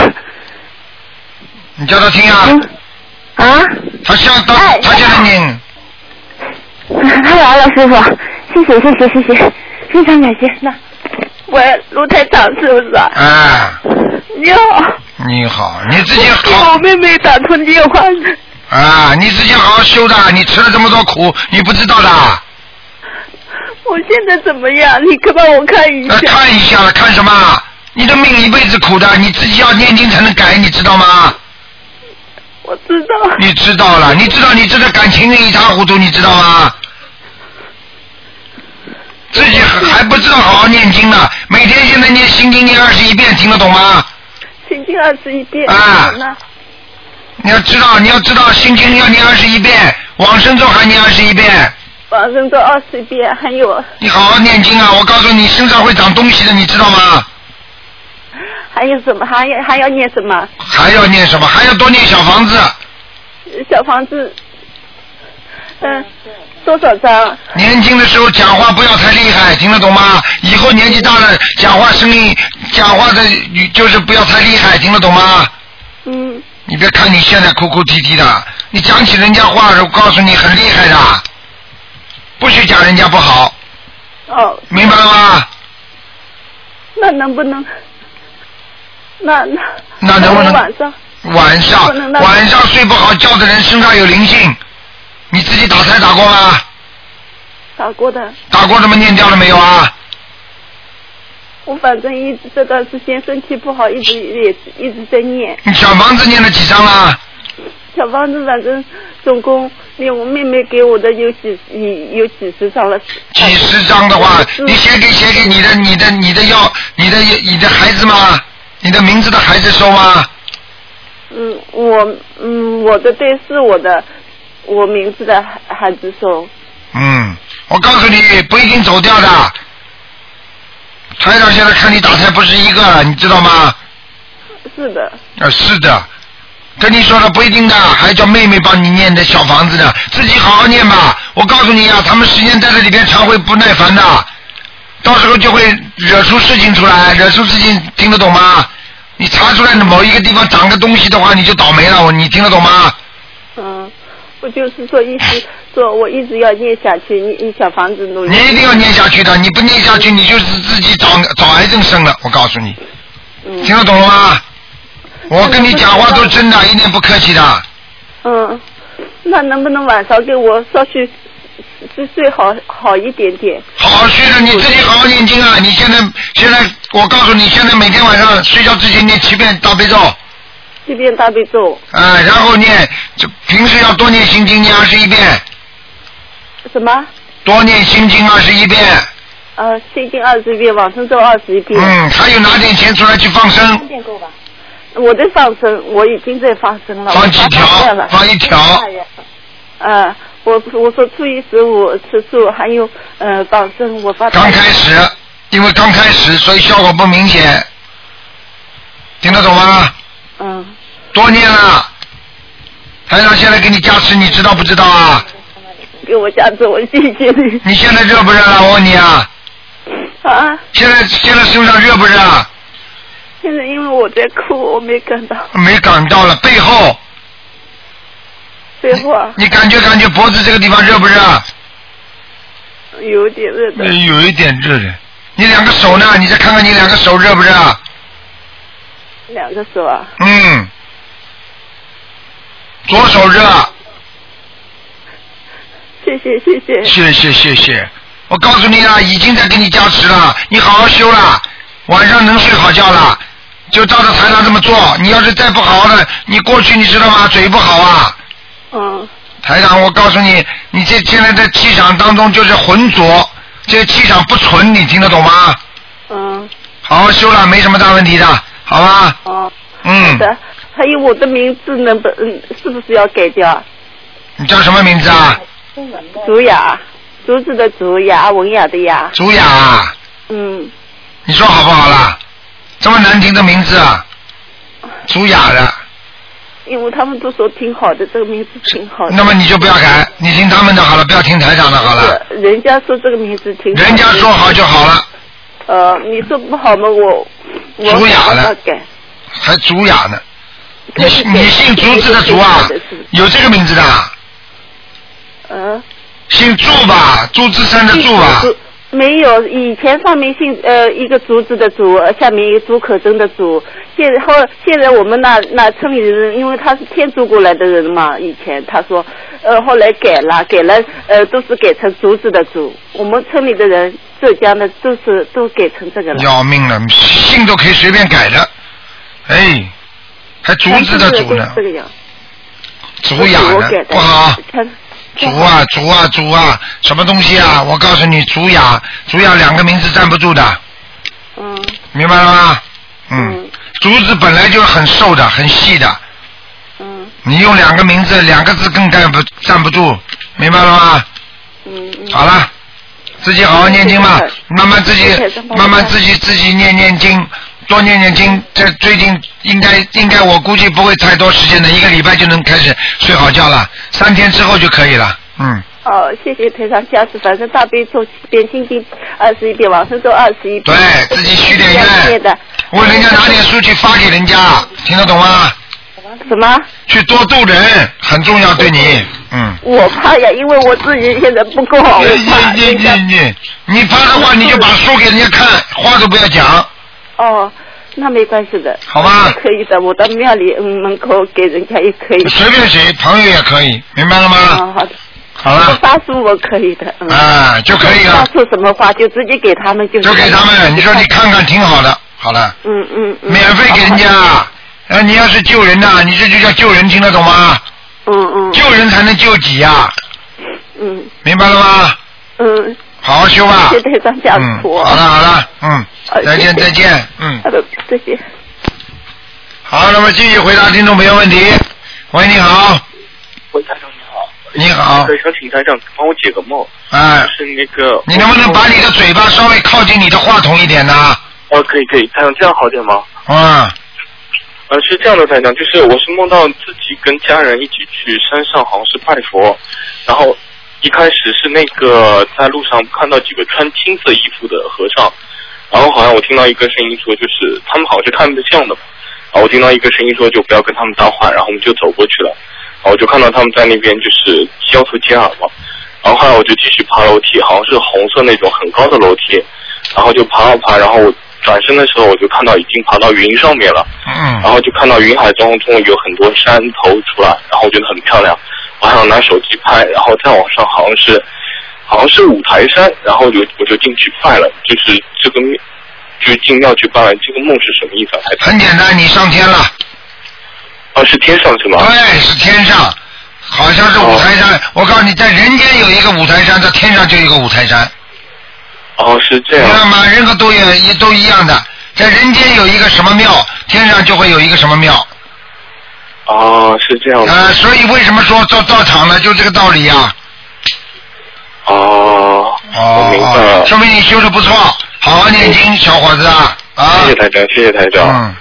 你叫他听啊，嗯啊，他像他哎他现在念，他来了，师傅，谢谢谢谢谢谢，非常感谢。那喂，卢太长是不是啊？哎，你好，你好，你自己我好妹妹打通电话了，啊，你自己好好修的，你吃了这么多苦，你不知道的，我现在怎么样？你可帮我看一下看一下了，看什么？你的命一辈子苦的，你自己要念经才能改，你知道吗？我知道。你知道了，你知道你这个感情一塌糊涂，你知道吗？自己还还不知道好好念经呢，每天现在念心经念二十一遍，听得懂吗？心经二十一遍啊那你要知道，你要知道心经要念二十一遍，往生咒还念二十一遍，往生咒二十一遍，还有你好好念经啊！我告诉你，身上会长东西的，你知道吗？还有什么？还要还要念什么？还要念什么？还要多念小房子，小房子，嗯、多少张？年轻的时候讲话不要太厉害，听得懂吗？以后年纪大了，讲话声音、讲话的就是不要太厉害，听得懂吗？嗯，你别看你现在哭哭啼啼的，你讲起人家话，我告诉你很厉害的，不许讲人家不好，哦，明白了吗？那能不能？那那那能不能晚上？晚上晚上睡不好觉的人身上有灵性，你自己打胎打过吗？打过的，打过怎么念掉了没有啊？我反正一直这段时间身体不好，一直也一直在念你小房子念了几张了？小房子，反正总共连我妹妹给我的有几有有几十张了。几十张的话，嗯你写给写给你的你的你的要你的你的孩子吗？你的名字的孩子收吗？嗯，我嗯我的对是我的我名字的孩孩子收。嗯，我告诉你，不一定走掉的。台长现在看你打胎不是一个，你知道吗？是的，啊，是的，跟你说了不一定的，还叫妹妹帮你念的小房子呢，自己好好念吧。我告诉你啊，他们时间在这里边常会不耐烦的，到时候就会惹出事情出来，惹出事情听得懂吗？你查出来某一个地方长个东西的话，你就倒霉了，我你听得懂吗？嗯，我就是说一直说我一直要念下去，你小房子努力。你一定要念下去的，你不念下去，你就是自己找找癌症生了。我告诉你，嗯听得懂了吗？我跟你讲话都是真的，一点不客气的。嗯，那能不能晚上给我稍许睡睡好好一点点？好好睡了，你自己好好念经啊！你现在现在，我告诉你，现在每天晚上睡觉之前念七遍大悲咒，啊、这边大悲咒然后念，就平时要多念心经，念二十一遍，什么？多念心经二十一遍。呃，心经二十一遍，往生咒二十一遍。嗯，还有拿点钱出来去放生，我在放生，我已经在放生了。放几条？放一条。呃，我我说初一十五吃素，还有呃放生，我发。刚开始，因为刚开始，所以效果不明显，听得懂吗？嗯，多念了。台长现在给你加持，你知道不知道啊？给我加持，我谢谢你。你现在热不热啊？我问你啊，啊，现在现在身上热不热啊？现在因为我在哭，我没感到。没感到了，背后最后啊，你感觉感觉脖子这个地方热不热？有点热的。有一点热的。你两个手呢？你再看看你两个手热不热？两个手啊，嗯，左手热，谢谢谢谢。谢谢谢谢。我告诉你啊，已经在给你加持了，你好好修了，晚上能睡好觉了，就照着台上这么做。你要是再不好好的，你过去你知道吗？嘴不好啊，嗯，台长，我告诉你，你这现在在气场当中就是浑浊，这个气场不纯，你听得懂吗？嗯，好好修了，没什么大问题的，好吧？哦，好嗯，的。还有我的名字能不嗯是不是要改掉？你叫什么名字啊？竹雅，竹子的竹，雅文雅的雅。竹雅啊，嗯，你说好不好啦？这么难听的名字啊，朱雅的，因为他们都说挺好的，这个名字挺好的。那么你就不要改，你听他们的好了，不要听台长的好了。是人家说这个名字挺好的。人家说好就好了，呃，你说不好吗？我我竹雅的想办法改。还朱雅呢。你你姓竹子的竹啊？有这个名字的啊？呃，姓祝吧，祝枝山的祝吧。竹没有，以前上面姓呃一个竹子的竹，呃下面一个竹可真的竹。现后现在我们那那村里的人，因为他是天竺过来的人嘛，以前他说，呃后来改了，改了呃都是改成竹子的竹。我们村里的人，浙江的都是都改成这个了。要命了，姓都可以随便改的，哎，还竹子的竹呢这个样。竹雅的不好。全竹啊，竹啊，竹啊，什么东西啊？我告诉你，竹雅，竹雅两个名字站不住的，嗯明白了吗？嗯嗯，竹子本来就是很瘦的，很细的，嗯你用两个名字，两个字更站不站不住，明白了吗？嗯嗯。好了，自己好好念经吧，慢慢自己慢慢自己自己念念经，多念念经。这最近应该应该我估计不会太多时间的，一个礼拜就能开始睡好觉了，三天之后就可以了。嗯，哦，谢谢台长加持，反正大悲咒七遍，心经二十一遍，往生咒二十一遍。对自己许点愿这样念的。为人家拿点书去发给人家，听得懂吗？什么？去多度人很重要，对你。嗯。我怕呀，因为我自己现在不够你怕你你你你发的话，你就把书给人家看，话都不要讲，哦，那没关系的。好吧可以的，我到庙里嗯门口给人家也可以。随便谁，朋友也可以，明白了吗？哦，好的。好了，发书我可以的，嗯。啊，就可以发了，出什么话就直接给他们就。就给他们。你说你看看，挺好的。好了，嗯嗯嗯。免费给人家。啊，你要是救人呐，你这就叫救人，听得懂吗？嗯嗯救人才能救己呀，嗯明白了吗？嗯，好好修吧。谢谢台长加嗯，持。好了好了，嗯好，再见再见，嗯。好的，再见。好，那么继续回答听众朋友问题。喂，你好，喂，台长你好。你好对，想请台长帮我解个梦，哎，是那个。你能不能把你的嘴巴稍微靠近你的话筒一点呢？哦，可以可以，台长这样好点吗？嗯，呃，是这样的，台长，就是我是梦到自己跟家人一起去山上，好像是拜佛，然后一开始是那个在路上看到几个穿青色衣服的和尚，然后好像我听到一个声音说，就是他们好像是看得像的嘛，然后我听到一个声音说就不要跟他们搭话，然后我们就走过去了，然后我就看到他们在那边就是交头接耳嘛，然后后来我就继续爬楼梯，好像是红色那种很高的楼梯，然后就爬啊爬，然后我转身的时候我就看到已经爬到云上面了。嗯。然嗯，后就看到云海中中有很多山头出来，然后我觉得很漂亮，我还想拿手机拍，然后再往上好像是好像是五台山，然后就我就进去拜了，就是这个庙，就进庙去拜了，这个梦是什么意思啊？很简单，你上天了，啊是天上是吗？对，是天上，好像是五台山。我告诉你，在人间有一个五台山，在天上就有一个五台山，哦是这样明白吗？任何都有也都一样的，在人间有一个什么庙，天上就会有一个什么庙。哦是这样的呃，所以为什么说做道场呢？就这个道理呀、哦我明白哦了，，说明你修的不错，好好念经，小伙子啊啊谢谢。台长，谢谢台长。嗯，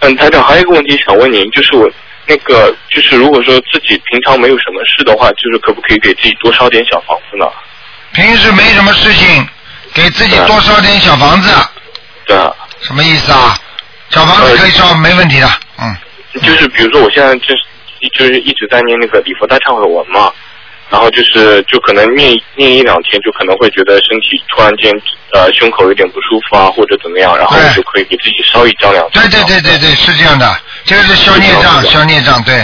嗯，台长还有一个问题想问您，就是我那个就是如果说自己平常没有什么事的话，就是可不可以给自己多烧点小房子呢？平时没什么事情，给自己多烧点小房子，对啊。什么意思啊？小房子可以烧，没问题的。嗯，就是比如说我现在就是就是一直在念那个礼佛大忏悔文嘛，然后就是就可能念念一两天，就可能会觉得身体突然间呃胸口有点不舒服啊，或者怎么样，然后就可以给自己烧一张两张。对对对对对，是这样的，这个是消孽障，消孽障，对。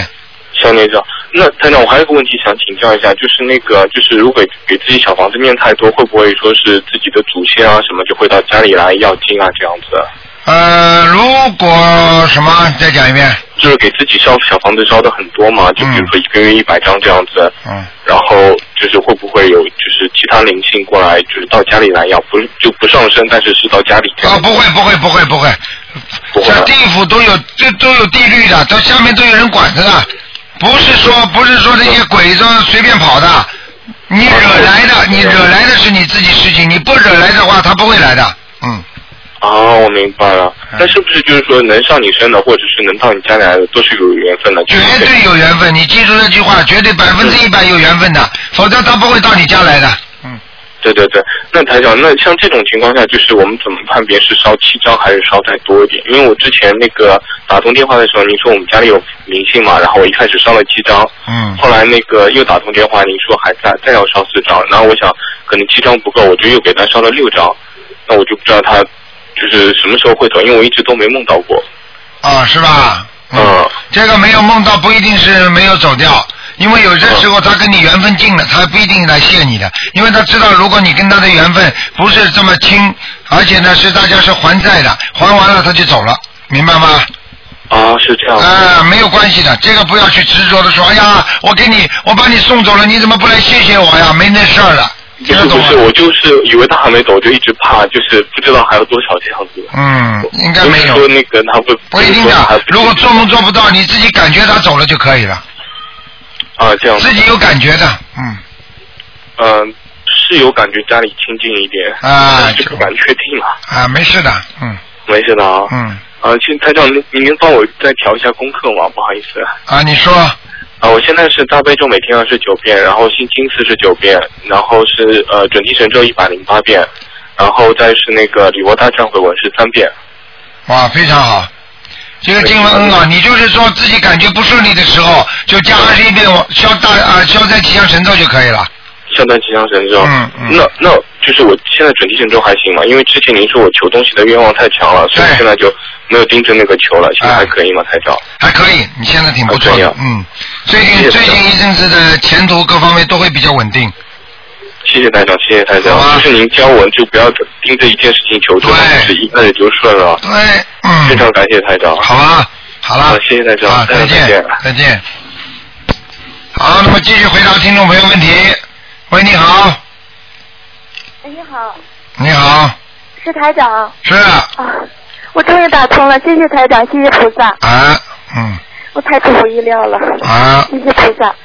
消孽障。那团长，我还有个问题想请教一下，就是那个就是如果给自己小房子念太多，会不会说是自己的祖先啊什么就会到家里来要经啊这样子？呃，如果什么，再讲一遍。就是给自己烧小房子烧的很多嘛，就比如说一个月一百张这样子，嗯，然后就是会不会有就是其他灵性过来，就是到家里来要，不是就不上身，但是是到家里啊，不会不会不会不会，不会啊。在地府都有这都有地律的，到下面都有人管着的，不是说不是说这些鬼都随便跑的，你惹来的，你惹来的是你自己事情，你不惹来的话，他不会来的，嗯，啊，我明白了。那是不是就是说能上你身的，或者是能到你家里来的，都是有缘分的？绝对有缘分，你记住这句话，绝对百分之一百有缘分的，否则他不会到你家来的，嗯。对对对，那台长，那像这种情况下，就是我们怎么判别是烧七张还是烧再多一点？因为我之前那个打通电话的时候，您说我们家里有灵性嘛，然后我一开始烧了七张，嗯后来那个又打通电话，您说还在，再要烧四张，然后我想可能七张不够，我就又给他烧了六张，那我就不知道他就是什么时候会走，因为我一直都没梦到过。啊，是吧？嗯，这个没有梦到不一定是没有走掉，因为有些时候他跟你缘分尽了，他不一定来谢你的，因为他知道如果你跟他的缘分不是这么亲，而且呢是大家是还债的，还完了他就走了，明白吗？啊，是这样。啊，没有关系的，这个不要去执着的说，哎呀，我给你，我把你送走了，你怎么不来谢谢我呀？没那事儿的，不是不是，？我就是以为他还没走，就一直怕，就是不知道还有多少这样子。嗯，应该没有。那个他不不一定就是说还的，如果做梦做不到，你自己感觉他走了就可以了，啊这样子自己有感觉的，嗯。嗯，是有感觉家里清静一点，啊但是不敢确定了。啊，没事的，嗯没事的啊。嗯，啊，请台长，您您能帮我再调一下功课吗？不好意思。啊，你说啊，我现在是大悲咒每天二十九遍，然后心经四十九遍，然后是呃准提神咒一百零八遍，然后再是那个礼佛大忏悔文是三遍。哇，非常好。这个经文很好，你就是说自己感觉不顺利的时候，就加二十一遍消大啊消灾吉祥神咒就可以了。消灾吉祥神咒。嗯嗯那那就是我现在准提神咒还行吗？因为之前您说我求东西的愿望太强了，所以现在就没有盯着那个求了。现在还可以吗，台长？还可以，你现在挺不错嗯。最近谢谢最近一阵子的前途各方面都会比较稳定。谢谢台长，谢谢台长。啊就是您教我就不要盯着一件事情求助，对就是一开始就顺了。对，嗯。非常感谢台长。好吧，好了好，谢谢台长好，再再见见再见，再见。好，那么继续回答听众朋友问题。喂，你好，哎，你好，你好，是台长是啊，我终于打通了，谢谢台长，谢谢菩萨，啊，嗯我太出乎意料了，啊，谢谢菩萨，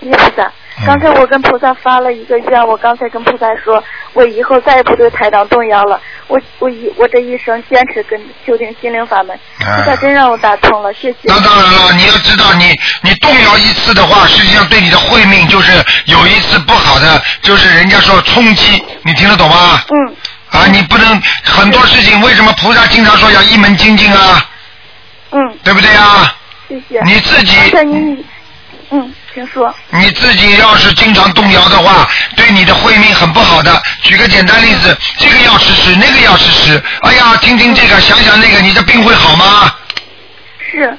谢谢菩萨。嗯刚才我跟菩萨发了一个愿，我刚才跟菩萨说，我以后再也不对台长动摇了。我我一我这一生坚持跟修订心灵法门，啊菩萨真让我打通了，谢谢。那当然了，你要知道你，你动摇一次的话，实际上对你的慧命就是有一次不好的，就是人家说冲击，你听得懂吗？嗯。啊，你不能很多事情，为什么菩萨经常说要一门精进啊？嗯，对不对啊？谢谢。你自己嗯，请说。你自己要是经常动摇的话，对你的慧命很不好的。举个简单例子，这个要吃吃，那个要吃吃。哎呀，听听这个，想想那个，你的病会好吗？是，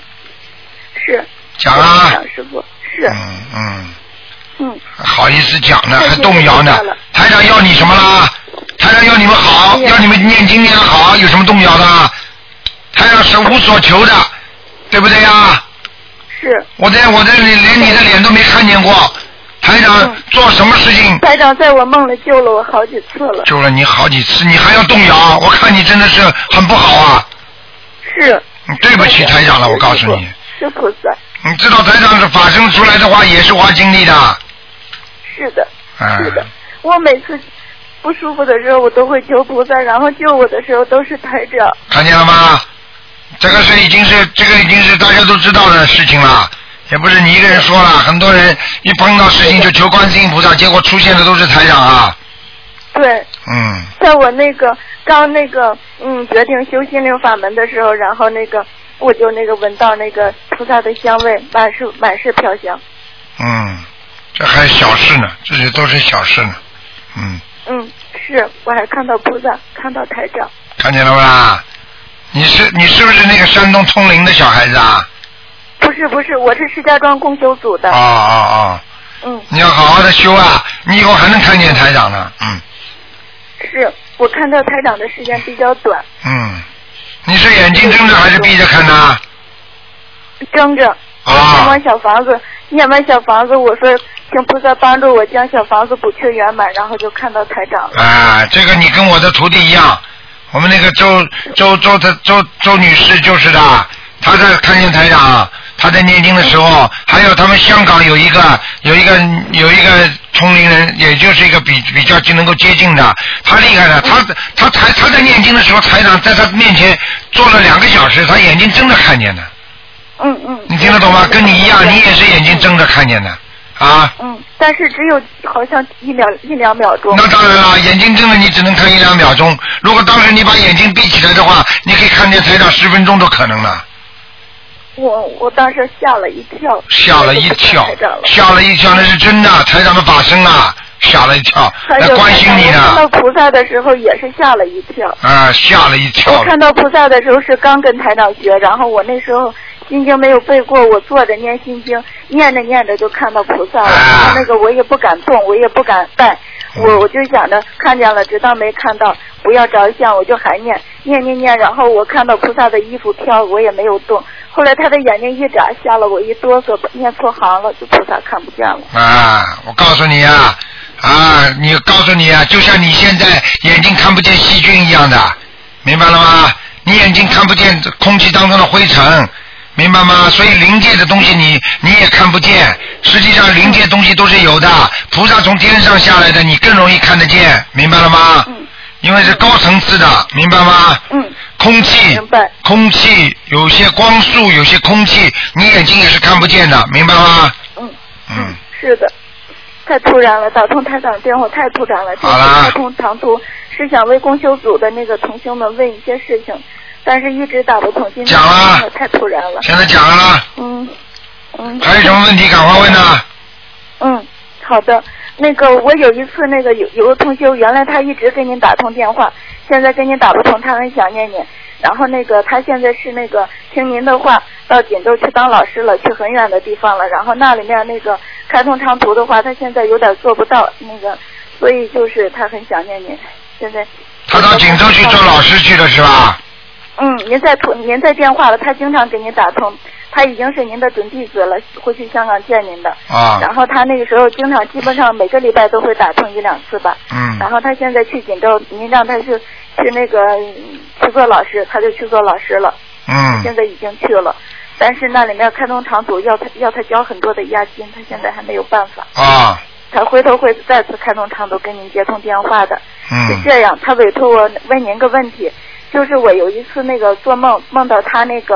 是。讲啊蒋师傅是，嗯嗯，嗯，好意思讲呢，还动摇呢。台长要你什么啦？台长要你们好，要你们念经念好，有什么动摇的？台长是无所求的，对不对呀？是。我在我这里连你的脸都没看见过，台长嗯做什么事情台长在我梦里救了我好几次了。救了你好几次，你还要动摇？我看你真的是很不好啊！是。你对不起台长了，我告诉你，是菩萨，你知道台长是法生出来的话也是花精力的，是的，嗯是的。我每次不舒服的时候，我都会求菩萨，然后救我的时候都是台长。看见了吗？这个是已经是这个已经是大家都知道的事情了，也不是你一个人说了，很多人一碰到事情就求观世音菩萨，结果出现的都是台长啊，对，嗯，在我那个刚那个嗯决定修心灵法门的时候，然后那个我就那个闻到那个菩萨的香味，满是满是飘香。嗯，这还小事呢，这些都是小事呢，嗯，嗯，是，我还看到菩萨，看到台长。看见了不啦？你是你是不是那个山东通灵的小孩子啊？不是不是，我是石家庄公修组的。哦哦哦，嗯，你要好好的修啊，你以后还能看见台长呢，嗯是我看到台长的时间比较短。嗯，你是眼睛睁着还是闭着看呢？睁着。啊念完小房子，念完小房子，我说请菩萨帮助我将小房子补缺圆满，然后就看到台长了。啊，这个你跟我的徒弟一样，我们那个周周周的周周女士就是的，她在看见台长，她在念经的时候，还有他们香港有一个有一个有一个同龄人，也就是一个比比较就能够接近的，他厉害的，他他台他在念经的时候，台长在他面前坐了两个小时，他眼睛睁着看见的，嗯嗯。你听得懂吗？跟你一样，你也是眼睛睁着看见的啊。嗯，但是只有好像一两一两秒钟。那当然了，眼睛睁着你只能看一两秒钟。如果当时你把眼睛闭起来的话，你可以看见台长十分钟都可能了。我我当时吓了一跳。吓了一跳吓了一跳，那是真的，台长的法身啊，吓了一跳，还有来关心你呢看，到菩萨的时候也是吓了一跳。啊，吓了一跳我。看到菩萨的时候是刚跟台长学，然后我那时候心经没有背过，我坐着念心经，念着念着就看到菩萨了。然后那个我也不敢动，我也不敢拜，我我就想着看见了，只当没看到，不要着相，我就还念念念念，然后我看到菩萨的衣服飘，我也没有动。后来他的眼睛一眨，吓了我一哆嗦，念错行了，就菩萨看不见了。啊，我告诉你啊，啊，你告诉你啊，就像你现在眼睛看不见细菌一样的，明白了吗？你眼睛看不见空气当中的灰尘，明白吗？所以灵界的东西你你也看不见，实际上灵界东西都是有的，菩萨从天上下来的，你更容易看得见，明白了吗？嗯因为是高层次的，明白吗？嗯。空气，空气有些光速，有些空气，你眼睛也是看不见的，明白吗？嗯嗯。是的，太突然了，打通台长电话太突然了。这次开通长途是想为公修组的那个同修们问一些事情，但是一直打不通。今天讲了太突然了。现在讲了，嗯嗯。还有什么问题赶快问呐？嗯，好的。那个我有一次那个有有个同学，原来他一直给您打通电话，现在跟您打不通，他很想念您。然后那个他现在是那个听您的话到锦州去当老师了，去很远的地方了。然后那里面那个开通长途的话，他现在有点做不到那个，所以就是他很想念您。现在他到锦州去做老师去了是吧？嗯，您在通您在电话了，他经常给您打通，他已经是您的准弟子了，会去香港见您的。啊然后他那个时候经常，基本上每个礼拜都会打通一两次吧。嗯然后他现在去锦州，您让他去去那个嗯去做老师，他就去做老师了。嗯现在已经去了，但是那里面开通长途要他要他交很多的押金，他现在还没有办法。啊他回头会再次开通长途跟您接通电话的。嗯是嗯这样，他委托我问您个问题，就是我有一次那个做梦梦到他那个，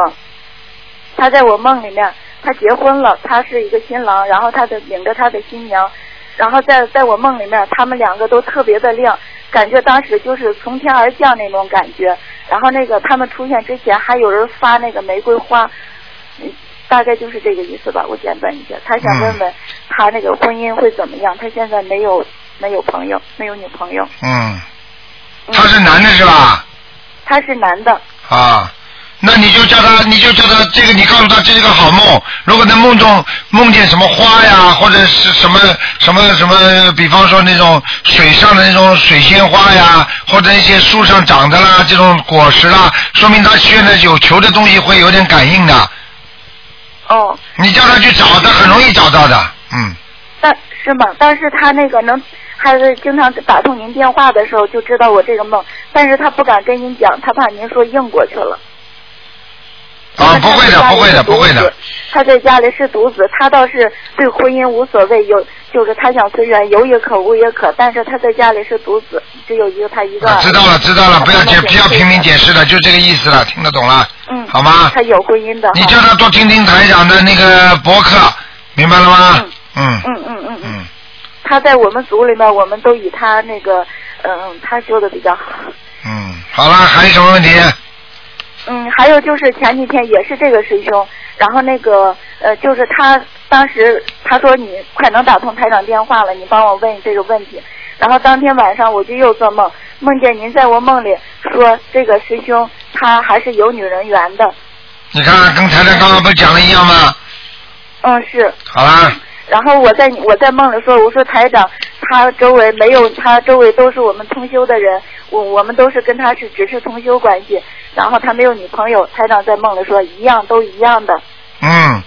他在我梦里面，他结婚了，他是一个新郎，然后他的领着他的新娘，然后在在我梦里面，他们两个都特别的亮，感觉当时就是从天而降那种感觉，然后那个他们出现之前还有人发那个玫瑰花，嗯，大概就是这个意思吧，我简短一下，他想问问他那个婚姻会怎么样，他现在没有没有朋友，没有女朋友。嗯，他是男的是吧？他是男的，啊，那你就叫他，你就叫他这个，你告诉他这是个好梦。如果在梦中梦见什么花呀，或者是什么什么什么，比方说那种水上的那种水仙花呀，或者一些树上长的啦，这种果实啦，说明他现在有求的东西会有点感应的。哦。你叫他去找，他很容易找到的。嗯，但是吗？但是他那个能，还是经常打通您电话的时候就知道我这个梦，但是他不敢跟您讲，他怕您说应过去了。啊，不会的，不会的，不会的。他在家里是独子，他倒是对婚姻无所谓，有就是他想随缘，有也可无也可，但是他在家里是独子，只有一个他一个。知道了，知道了，不要解，不要拼命解释了，就这个意思了，听得懂了？嗯，好吗？他有婚姻的。你叫他多听听台长的那个博客，明白了吗？嗯嗯嗯嗯嗯。他在我们组里面，我们都以他那个，嗯，他修的比较好。嗯，好了，还有什么问题？嗯，还有就是前几天也是这个师兄，然后那个呃，就是他当时他说你快能打通台长电话了，你帮我问这个问题。然后当天晚上我就又做梦，梦见您在我梦里说这个师兄他还是有女人缘的。你看，跟台长刚刚不是讲的一样吗？嗯，是。好啦，然后我在我在梦里说，我说台长，他周围没有，他周围都是我们同修的人，我我们都是跟他是只是同修关系。然后他没有女朋友，台长在梦里说一样都一样的。嗯，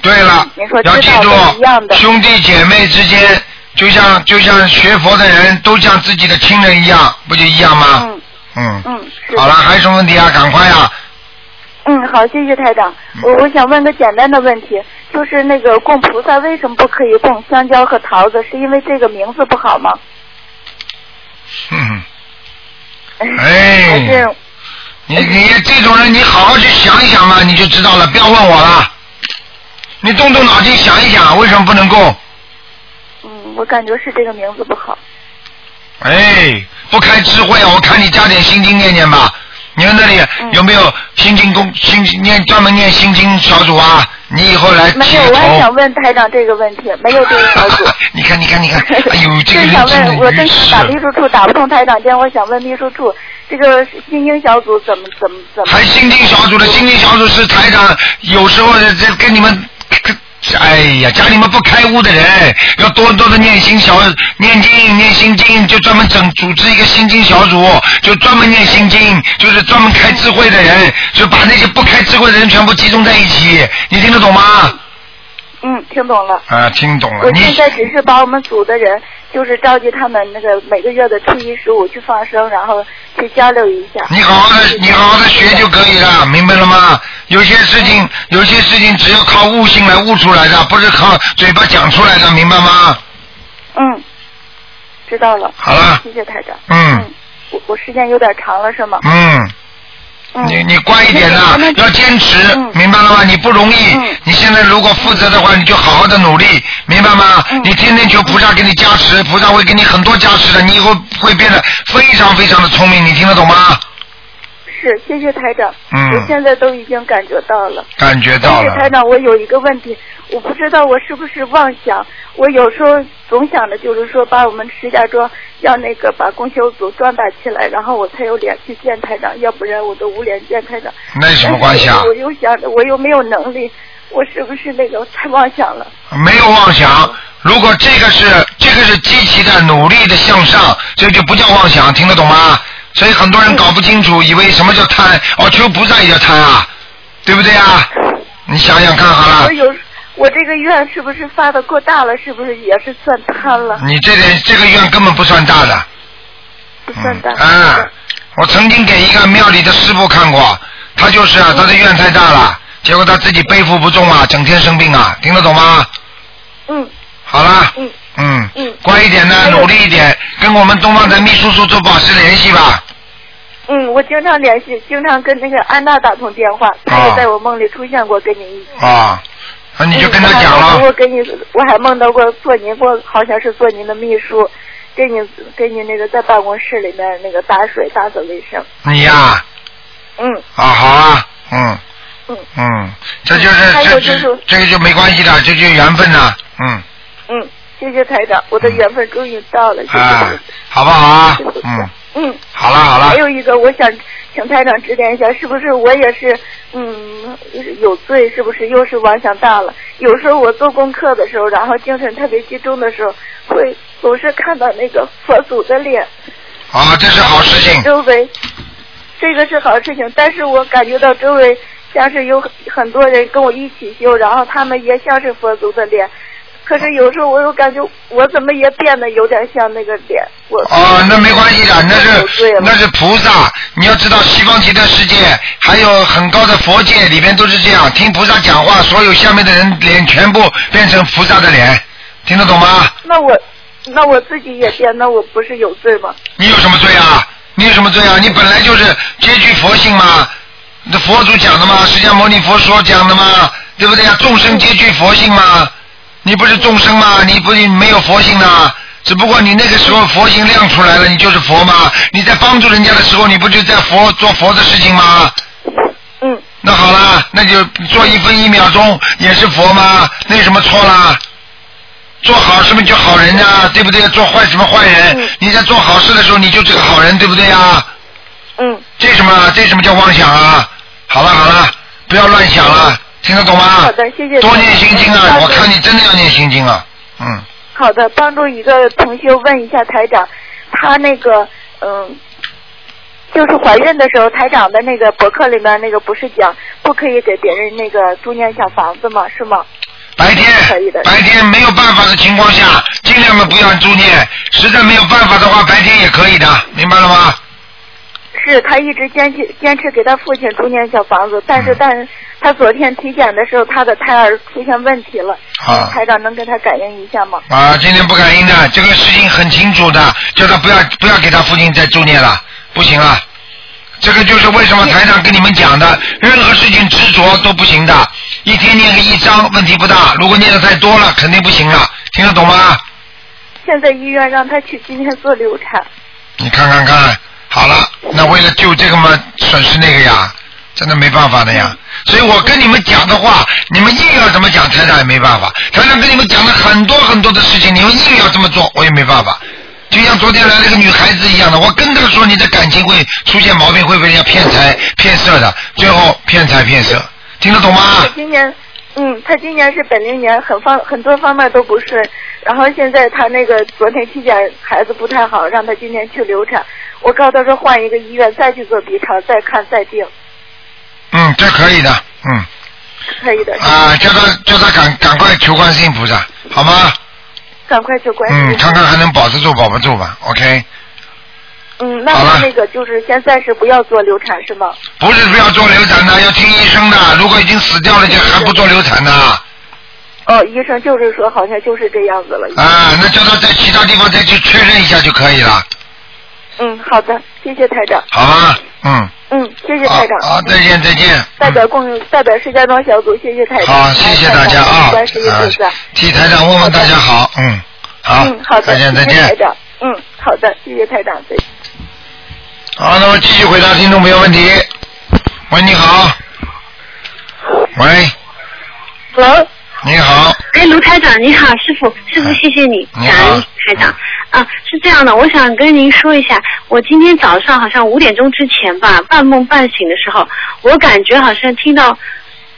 对了您说，要记知道都一样，的兄弟姐妹之间，就像就像学佛的人都像自己的亲人一样，不就一样吗？嗯嗯。嗯，好了，还有什么问题啊？赶快啊！嗯，好，谢谢台长。嗯我我想问个简单的问题，就是那个供菩萨为什么不可以供香蕉和桃子？是因为这个名字不好吗？嗯 还哎，是你你这种人，你好好去想一想嘛，你就知道了。不要问我了，你动动脑筋想一想，为什么不能供？嗯，我感觉是这个名字不好。哎，不开智慧啊！我看你加点心经念念吧。你们那里嗯有没有心经工心念专门念心经小组啊？你以后来没有，我还想。问台长这个问题，没有这个小组。你看，你看，你看，哎呦，这个正想人真问，我正的愚痴啊。想打秘书处打不通台长电话，我想问秘书处这个心经小组怎么怎么怎么？还心经小组的心经小组是台长，有时候这跟你们，哎呀，家里面不开悟的人，要多多的念心小念经念心经，就专门整组织一个心经小组，就专门念心经，就是专门开智慧的人，就把那些不开智慧的人全部集中在一起，你听得懂吗？嗯，听懂了。啊，听懂了，我现在只是把我们组的人，就是召集他们那个每个月的初一十五去放生，然后去交流一下。你好好的，你好好的学就可以了，明白了吗？有些事情，有些事情只有靠悟性来悟出来的，不是靠嘴巴讲出来的，明白吗？嗯，知道了。好了谢谢台长。嗯我我时间有点长了是吗？嗯，嗯。你你乖一点呐、那个要坚持，嗯明白了吗？你不容易，嗯你现在如果负责的话，你就好好的努力，明白吗？嗯你天天求菩萨给你加持，菩萨会给你很多加持的，你以后会变得非常非常的聪明，你听得懂吗？是，谢谢台长。嗯我现在都已经感觉到了。感觉到了但是台，长，我有一个问题，我不知道我是不是妄想。我有时候总想着，就是说把我们石家庄要那个把供修组壮大起来，然后我才有脸去见台长，要不然我都无脸见台长。那有什么关系啊？我又想着，我又没有能力，我是不是那个太妄想了？没有妄想。如果这个是这个是积极的、努力的向上，这就不叫妄想，听得懂吗？所以很多人搞不清楚，以为什么叫贪，哦，求菩萨也叫贪啊，对不对啊？你想想看好了我，有我这个愿是不是发的过大了？是不是也是算贪了？你这点这个愿根本不算大的。不算大。啊，我曾经给一个庙里的师傅看过，他就是啊，他的愿太大了，结果他自己背负不重啊，整天生病啊，听得懂吗？嗯好了，嗯嗯，嗯乖一点呢，努力一点，跟我们东方的秘书处都保持联系吧。嗯，我经常联系，经常跟那个安娜打通电话，她啊也在我梦里出现过，跟您一起。啊，那你就跟她讲了我。跟你，我还梦到过做您过，好像是做您的秘书，给你给你那个在办公室里面那个打水打扫卫生。你呀、嗯啊，好啊，嗯嗯嗯，这就是还这有就是这这个就没关系的，这就缘分呐，嗯嗯，谢谢台长，我的缘分终于到了，谢谢啊。，好不好啊？嗯，嗯。好了好了还，有一个，我想请台长指点一下，是不是我也是嗯有罪？是不是又是妄想大了？有时候我做功课的时候，然后精神特别集中的时候，会总是看到那个佛祖的脸，啊，这是好事情。周围这个是好事情，但是我感觉到周围像是有很很多人跟我一起修，然后他们也像是佛祖的脸。可是有时候我又感觉我怎么也变得有点像那个脸，我哦，那没关系的，那是那是菩萨。你要知道，西方极乐世界还有很高的佛界里边都是这样，听菩萨讲话，所有下面的人脸全部变成菩萨的脸，听得懂吗？那我那我自己也变，那我不是有罪吗？你有什么罪啊？你有什么罪啊？你本来就是皆具佛性嘛，那佛祖讲的嘛，释迦牟尼佛说讲的嘛，对不对啊？众生皆具佛性嘛，你不是众生吗？你不是没有佛性的，只不过你那个时候佛性亮出来了，你就是佛嘛。你在帮助人家的时候，你不就在佛做佛的事情吗？嗯那好了，那就做一分一秒钟也是佛吗？那有什么错啦？做好事嘛就好人啊、对不对？做坏什么坏人？嗯你在做好事的时候你就是个好人，对不对呀、嗯，这什么？这什么叫妄想啊？好了好了，不要乱想了，听得懂吗？好的谢谢多念心经啊！嗯我看你真的要念心经啊。嗯，好的，帮助一个同学问一下台长，他那个嗯，就是怀孕的时候，台长的那个博客里面那个不是讲不可以给别人那个租念小房子吗？是吗？白天可以的白天没有办法的情况下，尽量的不要助念。实在没有办法的话，白天也可以的，明白了吗？是他一直坚持坚持给他父亲住念小房子，但是嗯但是他昨天体检的时候，他的胎儿出现问题了，啊台长能给他感应一下吗？啊，今天不感应的，这个事情很清楚的，叫他不要不要给他父亲再助念了，不行啊。这个就是为什么台长跟你们讲的，任何事情执着都不行的，一天念个一张问题不大，如果念的太多了肯定不行了，听得懂吗？现在医院让他去今天做流产，你看看看，好了，那为了救这个嘛，损失那个呀，真的没办法的呀。所以我跟你们讲的话，你们硬要怎么讲，台长也没办法。台长跟你们讲了很多很多的事情，你们硬要这么做，我也没办法。就像昨天来了个女孩子一样的，我跟她说你的感情会出现毛病，会被人家骗财骗色的，最后骗财骗色，听得懂吗？今年，嗯，他今年是本命年，很方很多方面都不顺。然后现在他那个昨天体检孩子不太好，让他今天去流产。我告诉他说换一个医院再去做 B 超，再看再定，嗯，这可以的，嗯，可以的。啊，叫他叫他赶赶快求观世音菩萨，好吗？赶快去关嗯，心。看看还能保持住保不住吧？OK。嗯，那他那个就是先暂时不要做流产是吗？不是不要做流产的，要听医生的。如果已经死掉了，就还不做流产的哦，医生就是说好像就是这样子了。啊？那叫他在其他地方再去确认一下就可以了，嗯，好的，谢谢台长。好啊？嗯，嗯，谢谢台长。好，再见再见。代表共代表石家庄小组，谢谢台长。好，谢谢大家啊替台长问问大家好，嗯，好嗯，好，的，再见再见。谢谢台长。嗯，好的，谢谢台长，再见。好，那么继续回答听众朋友问题。喂，你好。喂，Hello，你好，哎，卢台长，你好，师傅，师傅，谢谢你，感恩台长。啊，是这样的，我想跟您说一下，我今天早上好像五点钟之前吧，半梦半醒的时候，我感觉好像听到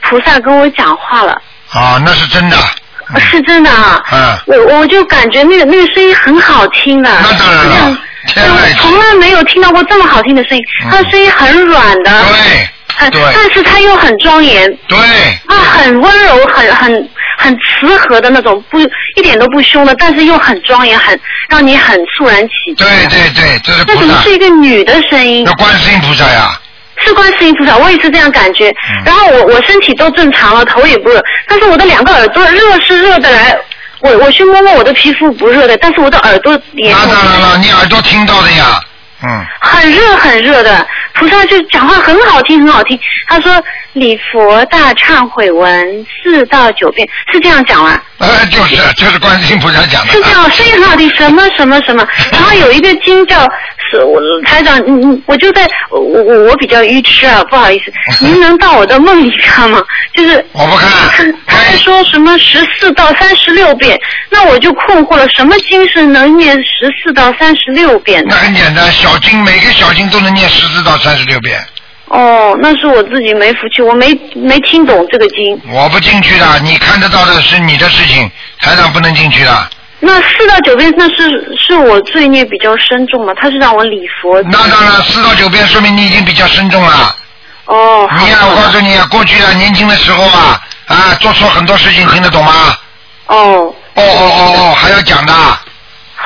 菩萨跟我讲话了，啊，那是真的，是真的啊。嗯，我我就感觉那个那个声音很好听的，那当然了天籁我从来没有听到过这么好听的声音，嗯。它的声音很软的，对很，对但是他又很庄严，对，啊，很温柔，很很很慈和的那种，不一点都不凶的，但是又很庄严，很让你很肃然起敬。对对对，这是那怎么是，一个女的声音那？观世音菩萨呀，是观世音菩萨，我也是这样感觉。嗯然后我我身体都正常了，头也不热，但是我的两个耳朵热是热的来，我我去摸摸我的皮肤不热的，但是我的耳朵也那当然了，你耳朵听到的呀，嗯，很热很热的，菩萨就讲话很好听很好听。他说礼佛大忏悔文四到九遍，是这样讲吗？呃，就是就是观世音菩萨讲的，是这样，声音很好听，什么什么什么。然后有一个经叫是我台长，嗯嗯，我就在我我我比较愚痴啊，不好意思，您能到我的梦里看吗？就是我不看他他还说什么十四到三十六遍，那我就困惑了，什么经是能念十四到三十六遍的那？很简单，小经每个小经都能念十四到三十六遍，哦，那是我自己没福气，我没没听懂这个经。我不进去的，你看得到的是你的事情，台长不能进去的。那四到九遍，那是是我罪孽比较深重嘛？他是让我礼佛。那当然，四到九遍说明你已经比较深重了。哦，你呀、好的我告诉你啊，过去啊，年轻的时候啊，啊，做错很多事情，听得懂吗？哦。哦哦哦哦，还要讲的。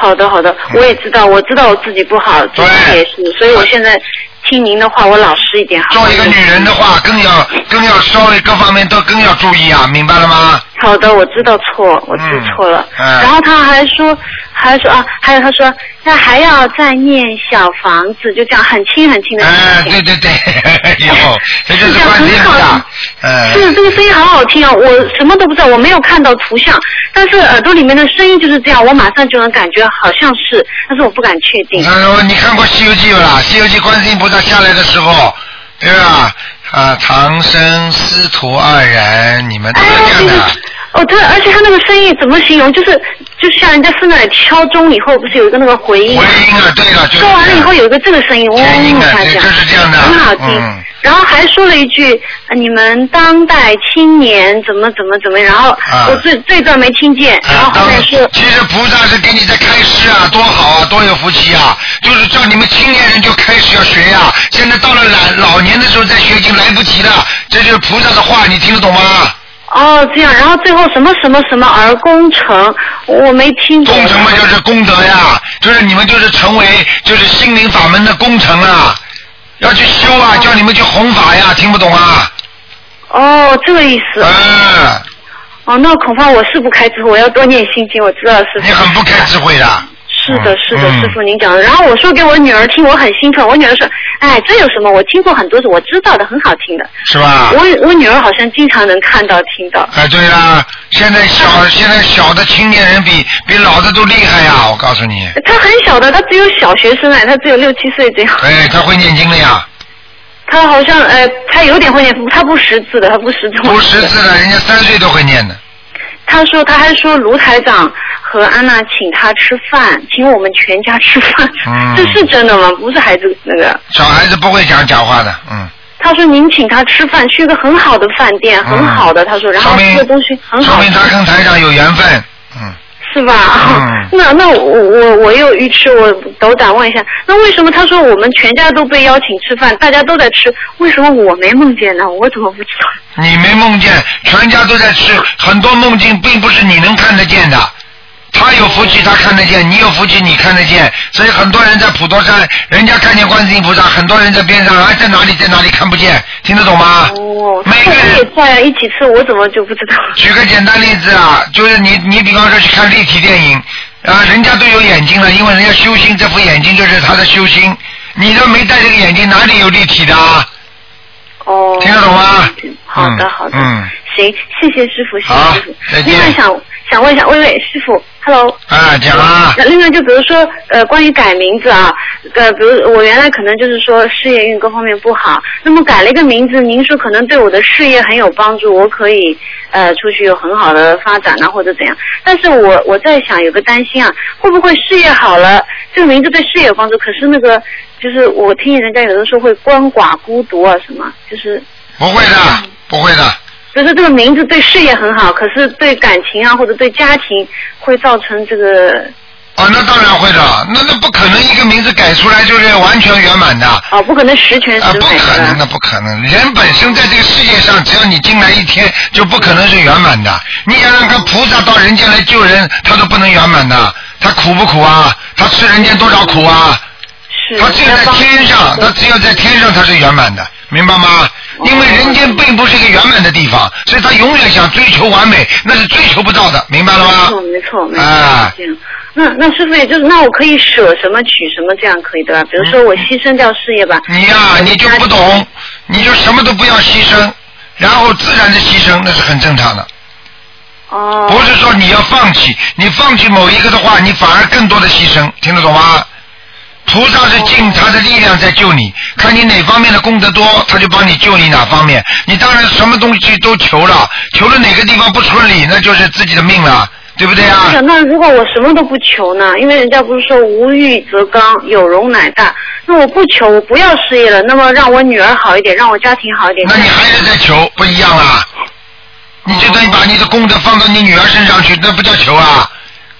好的，好的，我也知道，我知道我自己不好，最近也是，所以我现在听您的话，我老实一点。好做一个女人的话，更要更要稍微各方面都更要注意啊，明白了吗？好的，我知道错，我知错了。嗯然后他还说，还说啊，还有他说，那还要再念小房子，就这样很轻很轻的。哎，对对对，以后 这就是是这样观世音菩萨很好，嗯，是这个声音好好听啊！我什么都不知道，我没有看到图像，但是耳朵里面的声音就是这样，我马上就能感觉好像是，但是我不敢确定。他说你看过《西游记》不啦？《西游记》观世音菩萨下来的时候，对吧？啊，唐僧师徒二人，你们都是这样的。哦，对，而且他那个声音怎么形容？就是就像人家是那里敲钟以后，不是有一个那个回音？回音啊，对了，就是说完了以后有一个这个声音，嗡天音啊他讲，就是这样的很好听。嗯然后还说了一句：“呃你们当代青年怎么怎么怎么。”然后啊我这这段没听见，然后后面说其实菩萨是给你在开示啊，多好啊，多有福气啊！就是叫你们青年人就开始要学呀、现在到了老老年的时候再学已经来不及了，这就是菩萨的话，你听得懂吗？哦这样，然后最后什么什么什么而功成，我没听懂。功成嘛就是功德呀，就是你们就是成为就是心灵法门的功成啊，要去修啊，叫你们去弘法呀，听不懂啊？哦，这个意思。嗯。哦，那恐怕我是不开智慧，我要多念心经，我知道是。你很不开智慧的。是的，是的，嗯师傅您讲的。然后我说给我女儿听，我很兴奋。我女儿说：“哎，这有什么？我听过很多次，我知道的，很好听的。”是吧？我我女儿好像经常能看到、听到。哎，对啦，现在小现在小的青年人比比老的都厉害呀，我告诉你。他很小的，他只有小学生哎，他只有六七岁这样。哎，他会念经了呀，他好像呃，他有点会念，他不识字的，他不识字。不识字的，人家三岁都会念的。他说，他还说卢台长和安娜请他吃饭，请我们全家吃饭，嗯 这是真的吗？不是孩子那个。小孩子不会讲假话的，嗯，他说您请他吃饭，去一个很好的饭店，很好的。他说，然后说明吃的东西很好说明，他跟台长有缘分，嗯，是吧？嗯 那那我我我又愚痴，我斗胆问一下，那为什么他说我们全家都被邀请吃饭，大家都在吃，为什么我没梦见呢？我怎么不知道？你没梦见，全家都在吃，很多梦境并不是你能看得见的。他有福气，他看得见；你有福气，你看得见。所以很多人在普陀山，人家看见观世音菩萨，很多人在边上，哎，在哪里，在哪里看不见，听得懂吗？哦，每个人也在啊一起吃，我怎么就不知道？举个简单例子啊，就是你你比方说去看立体电影啊，人家都有眼睛了，因为人家修心，这副眼睛就是他的修心。你都没戴这个眼睛，哪里有立体的啊？哦，听得懂吗？好的，好的，嗯，行，谢谢师傅，谢谢师傅。另外想想问一下，喂喂，师傅，Hello。啊，讲啊，那另外就比如说，呃，关于改名字啊，呃，比如我原来可能就是说事业运各方面不好，那么改了一个名字，您说可能对我的事业很有帮助，我可以呃出去有很好的发展啊，或者怎样。但是我我在想有个担心啊，会不会事业好了，这个名字对事业有帮助，可是那个就是我听人家有的时候会鳏寡孤独啊什么，就是不会的，不会的，就是这个名字对事业很好，可是对感情啊或者对家庭会造成这个哦，那当然会的，那那不可能一个名字改出来就是完全圆满的。哦，不可能十全啊，十美不可能的。的，不可能。人本身在这个世界上，只要你进来一天，就不可能是圆满的。你想想看，菩萨到人间来救人，他都不能圆满的，他苦不苦啊？他吃人间多少苦啊？是他只有在天上，他只有在天上他是圆满的，明白吗？因为人间并不是一个圆满的地方，所以他永远想追求完美，那是追求不到的，明白了没吗？错，没错，没错，啊。那那师傅也就是，那我可以舍什么取什么，这样可以对吧？比如说我牺牲掉事业吧。你呀、你就不懂，你就什么都不要牺牲，然后自然的牺牲，那是很正常的。哦。不是说你要放弃，你放弃某一个的话，你反而更多的牺牲，听得懂吗？菩萨是尽他的力量在救你，看你哪方面的功德多，他就帮你救你哪方面。你当然什么东西都求了，求了哪个地方不顺利，那就是自己的命了，对不对啊？是那如果我什么都不求呢？因为人家不是说无欲则刚，有容乃大。那我不求，我不要事业了，那么让我女儿好一点，让我家庭好一点。那你还是在求，不一样啊！你就等于把你的功德放到你女儿身上去，那不叫求啊！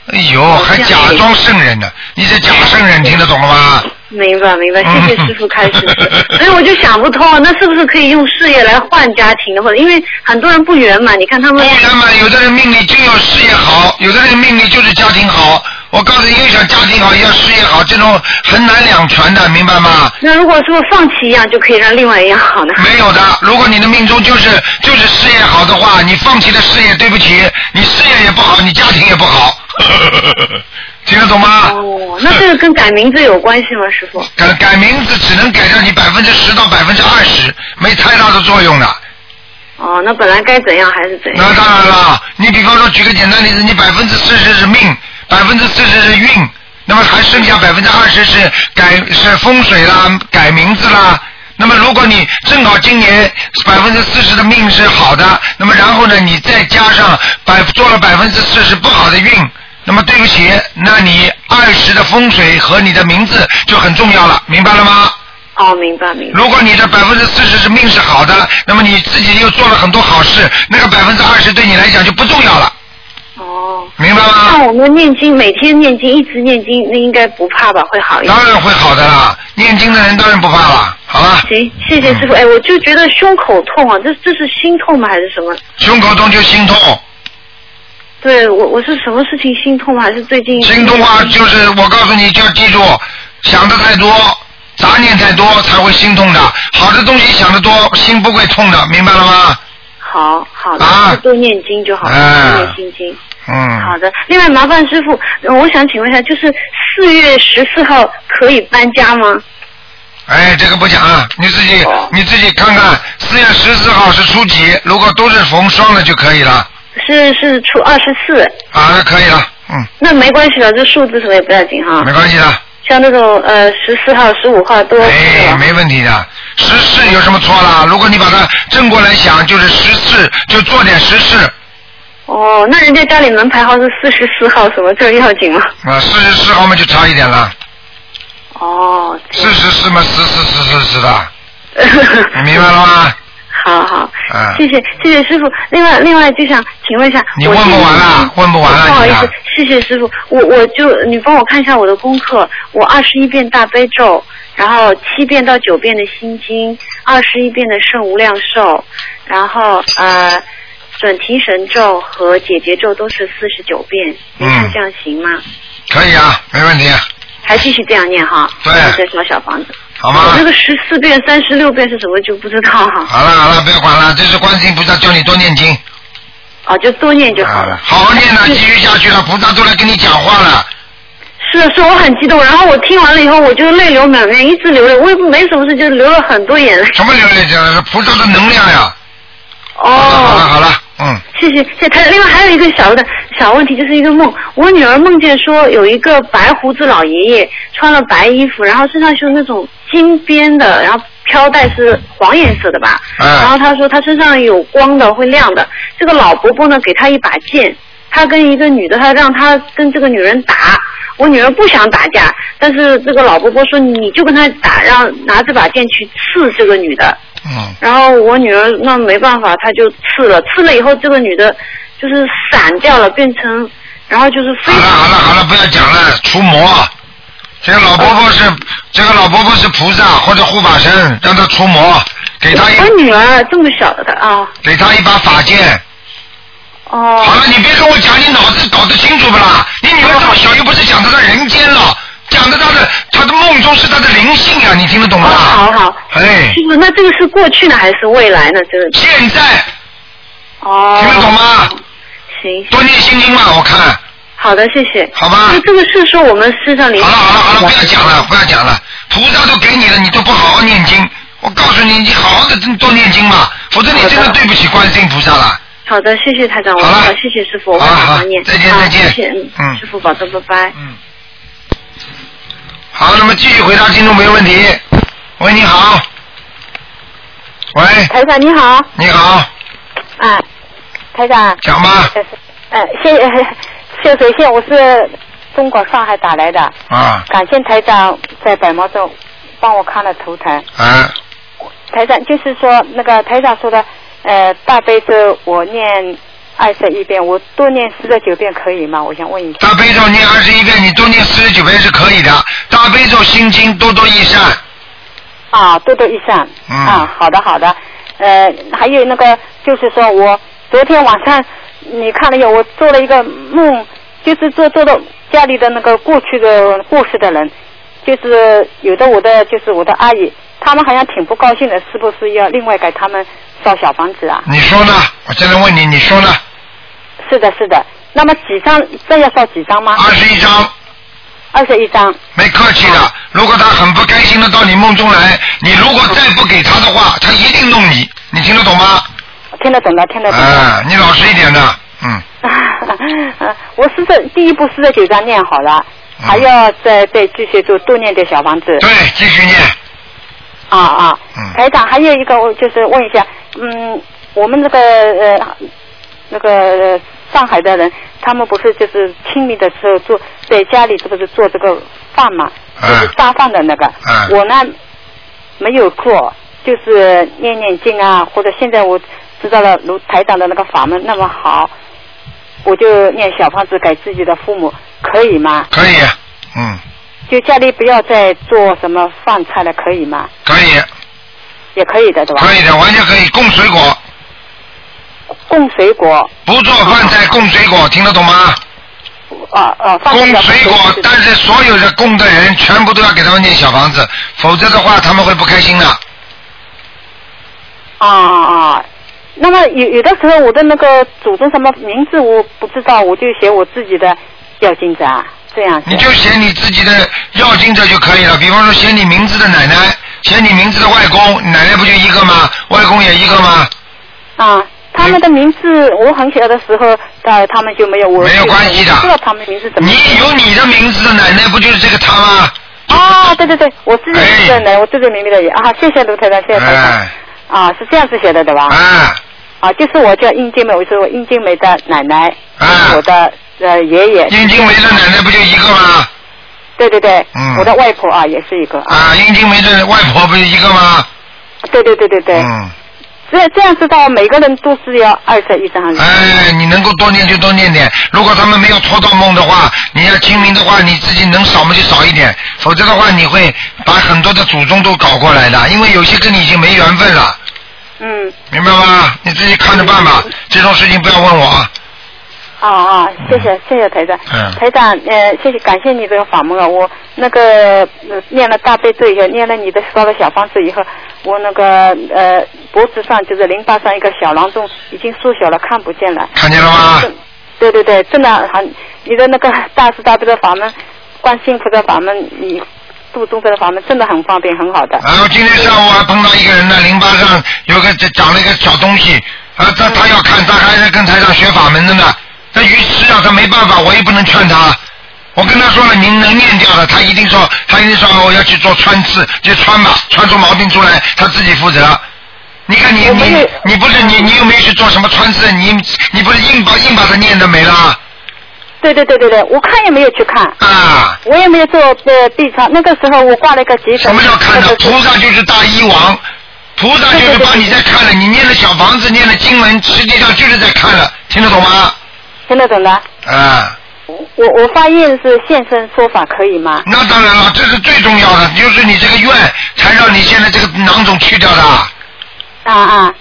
哎呦，还假装圣人呢！你这假圣人，听得懂了吗？明白明白，谢谢师傅开始。嗯所以我就想不通，啊那是不是可以用事业来换家庭的？或者因为很多人不圆满，你看他们不圆满，有的人命里就要事业好，有的人命里就是家庭好。我告诉你，又想家庭好，又要事业好，这种很难两全的，明白吗？那如果说放弃一样，就可以让另外一样好呢？没有的，如果你的命中就是就是事业好的话，你放弃了事业，对不起，你事业也不好，你家庭也不好，听得懂吗？哦，那这个跟改名字有关系吗，师傅？改改名字只能改掉你百分之十到百分之二十，没太大的作用的。哦，那本来该怎样还是怎样？那当然了，你比方说举个简单例子，你百分之四十是命，百分之四十是运，那么还剩下百分之二十是改是风水啦，改名字啦。那么如果你正好今年百分之四十的命是好的，那么然后呢，你再加上百做了百分之四十不好的运，那么对不起，那你二十的风水和你的名字就很重要了，明白了吗？哦，明白明白。如果你的百分之四十是命是好的，那么你自己又做了很多好事，那个百分之二十对你来讲就不重要了。哦。明白吗？像我们念经，每天念经，一直念经，那应该不怕吧？会好一点。当然会好的啦，念经的人当然不怕了，好了。行，谢谢师傅。哎，我就觉得胸口痛啊，这这是心痛吗？还是什么？胸口痛就心痛，对我我是什么事情心痛吗？还是最近？心痛啊，就是我告诉你，就要记住，想的太多，杂念太多才会心痛的。好的东西想的多，心不会痛的，明白了吗？好好的，啊多念经就好了，念心经。嗯。好的，另外麻烦师傅，呃我想请问一下，就是四月十四号可以搬家吗？哎，这个不讲啊，你自己哦你自己看看，四月十四号是初几？如果都是逢双的就可以了，是是初二十四，啊，那可以了，嗯，那没关系的，这数字什么也不要紧哈。没关系的，像那种呃十四号、十五号都哎，没问题的。十四有什么错啦？如果你把它正过来想，就是十四，就做点十四哦，那人家家里门牌号是四十四号，什么这要紧吗？啊，四十四号嘛就差一点了，哦，四十四嘛十四四四四的，你明白了吗？好好，啊，谢谢谢谢师傅。另外另外就想请问一下，你问不完了，问不完了，不好意思，谢谢师傅，我我就你帮我看一下我的功课，我二十一遍大悲咒，然后七遍到九遍的心经，二十一遍的圣无量寿，然后呃准提神咒和解结咒都是四十九遍，你看嗯这样行吗？可以啊，没问题，还继续这样念哈，对然后再烧小房子。好吗我这？个十四遍、三十六遍是什么就不知道哈。好了好了，不要管了，这是观世音菩萨叫你多念经，哦，就多念就好了。好好念了，继续下去了，菩萨都来跟你讲话了。是的，是我很激动，然后我听完了以后，我就泪流满面，一直流泪，我也没什么事，就流了很多眼泪。什么流泪？这是菩萨的能量呀！哦，好了好了，嗯，谢谢谢谢台长。另外还有一个小的小问题，就是一个梦。我女儿梦见说有一个白胡子老爷爷穿了白衣服，然后身上是那种金边的，然后飘带是黄颜色的吧。嗯然后她说她身上有光的，会亮的。这个老伯伯呢给她一把剑，他跟一个女的，他让他跟这个女人打。我女儿不想打架，但是这个老伯伯说你就跟他打，让拿这把剑去刺这个女的。嗯，然后我女儿那没办法，她就刺了，刺了以后这个女的就是散掉了，变成，然后就是非好了好了好了，不要讲了，除魔。这个老伯伯是这个老伯伯是菩萨或者护法神，让他除魔，给他一我女儿这么小的啊，给他一把法剑。哦。好了，你别跟我讲，你脑子搞得清楚不啦？你女儿这么小，又不是讲她在人间了，讲的她的她的梦中是她的灵性啊，你听得懂吗？好好，哎，师傅，那这个是过去呢还是未来呢？这个现在哦，听得懂吗？行，多念心经嘛，我看。好的，谢谢。好吧那这个是说我们身上灵好了好了好了，不要讲了，不要讲了，菩萨都给你了，你都不好好念经。我告诉你，你好好的多念经嘛，否则你真的对不起观世音菩萨了。好的，谢谢台长，我好好，谢谢师傅，我会好好好好念。再见再见谢谢，嗯嗯师傅保重，拜拜。嗯。好，那么继续回答听众朋友问题。喂，你好。喂，台长你好，你好，啊，台长，讲吧。呃，谢谢水县，我是中国上海打来的，啊感谢台长在百忙中帮我看了图腾。啊，台长就是说那个台长说的，呃，大悲咒我念二十一遍，我多念四十九遍可以吗？我想问一下。大悲咒念二十一遍，你多念四十九遍是可以的。大悲咒心经多多益善。啊，多多益善。嗯啊，好的好的。呃，还有那个就是说我昨天晚上你看了有，我做了一个梦，就是做做到家里的那个过去的过世的人，就是有的我的就是我的阿姨，他们好像挺不高兴的，是不是要另外给他们烧小房子啊？你说呢？我现在问你，你说呢？是的，是的。那么几张？这要造几张吗？二十一张。二十一张。没客气的。如果他很不开心的到你梦中来，你如果再不给他的话，他一定弄你。你听得懂吗？听得懂的，听得懂的。啊，你老实一点的，嗯，嗯，我四十第一步四十九章念好了，还要再再继续做多念点小房子。对，继续念。啊啊，嗯台长，还有一个我就是问一下，嗯，我们那个呃那个呃上海的人，他们不是就是清明的时候做在家里是不是做这个饭嘛，就是扎饭的那个，嗯我呢没有做，就是念念经啊，或者现在我知道了卢台长的那个法门那么好，我就念小房子给自己的父母，可以吗？可以，嗯，就家里不要再做什么饭菜了，可以吗？可以，也可以的，对吧？可以的，完全可以供水果，供水果，不做饭菜供水果，听得懂吗？啊啊，供水果，但是所有的供的人全部都要给他们念小房子，否则的话他们会不开心的。啊啊啊！那么有有的时候我的那个祖宗什么名字我不知道，我就写我自己的要经者啊，这样子。你就写你自己的要经者就可以了，比方说写你名字的奶奶，写你名字的外公，奶奶不就一个吗？外公也一个吗？啊，他们的名字我很小的时候，呃，他们就没有我。没有关系的不知道他们名字怎么。你有你的名字的奶奶，不就是这个他吗？啊，对对对，我自己的奶，我自己明白的啊，谢谢卢太太，谢谢台长。哎，啊，是这样子写的对吧？啊。啊，就是我叫殷金梅，我是我殷金梅的奶奶，啊、我的呃爷爷。殷金梅的奶奶不就一个吗？对对对，嗯我的外婆啊也是一个。啊，殷金梅的外婆不是一个吗？对对对对对。嗯。这这样知道每个人都是要二十一张。哎，你能够多念就多念点。如果他们没有托到梦的话，你要清明的话，你自己能少嘛就少一点，否则的话你会把很多的祖宗都搞过来的，因为有些跟你已经没缘分了。嗯。明白吗？你自己看着办吧，这种事情不要问我啊。啊啊，谢谢谢谢台长。嗯台长，呃，谢谢感谢你这个法门啊，我那个、呃、念了大悲咒以后，念了你的烧了小方子以后，我那个呃脖子上就是淋巴上一个小囊肿已经缩小了，看不见了。看见了吗？对对对，真的很，你的那个大慈大悲的法门，观世音菩萨法门，你度众生的法门真的很方便，很好的。然后今天上午还碰到一个人呢，淋巴上有个长了一个小东西，啊，他他要看，他还是跟台上学法门的呢。那于是啊，他没办法，我也不能劝他。我跟他说了，您能念掉的，他一定说，他一定说我要去做穿刺，就穿吧，穿出毛病出来，他自己负责。你看你你你不是你你又没有去做什么穿刺？你你不是硬把硬把它念的没了？对对对对对，我看也没有去看。啊。我也没有做呃 B 超，那个时候我挂了一个急诊。什么叫看呢？菩萨就是大医王，菩萨就是帮你在看了，你念的小房子，念的经文，实际上就是在看了，听得懂吗？听得懂的。啊。我我发愿是现身说法可以吗？那当然了，这是最重要的，就是你这个愿才让你现在这个囊肿去掉的。啊啊！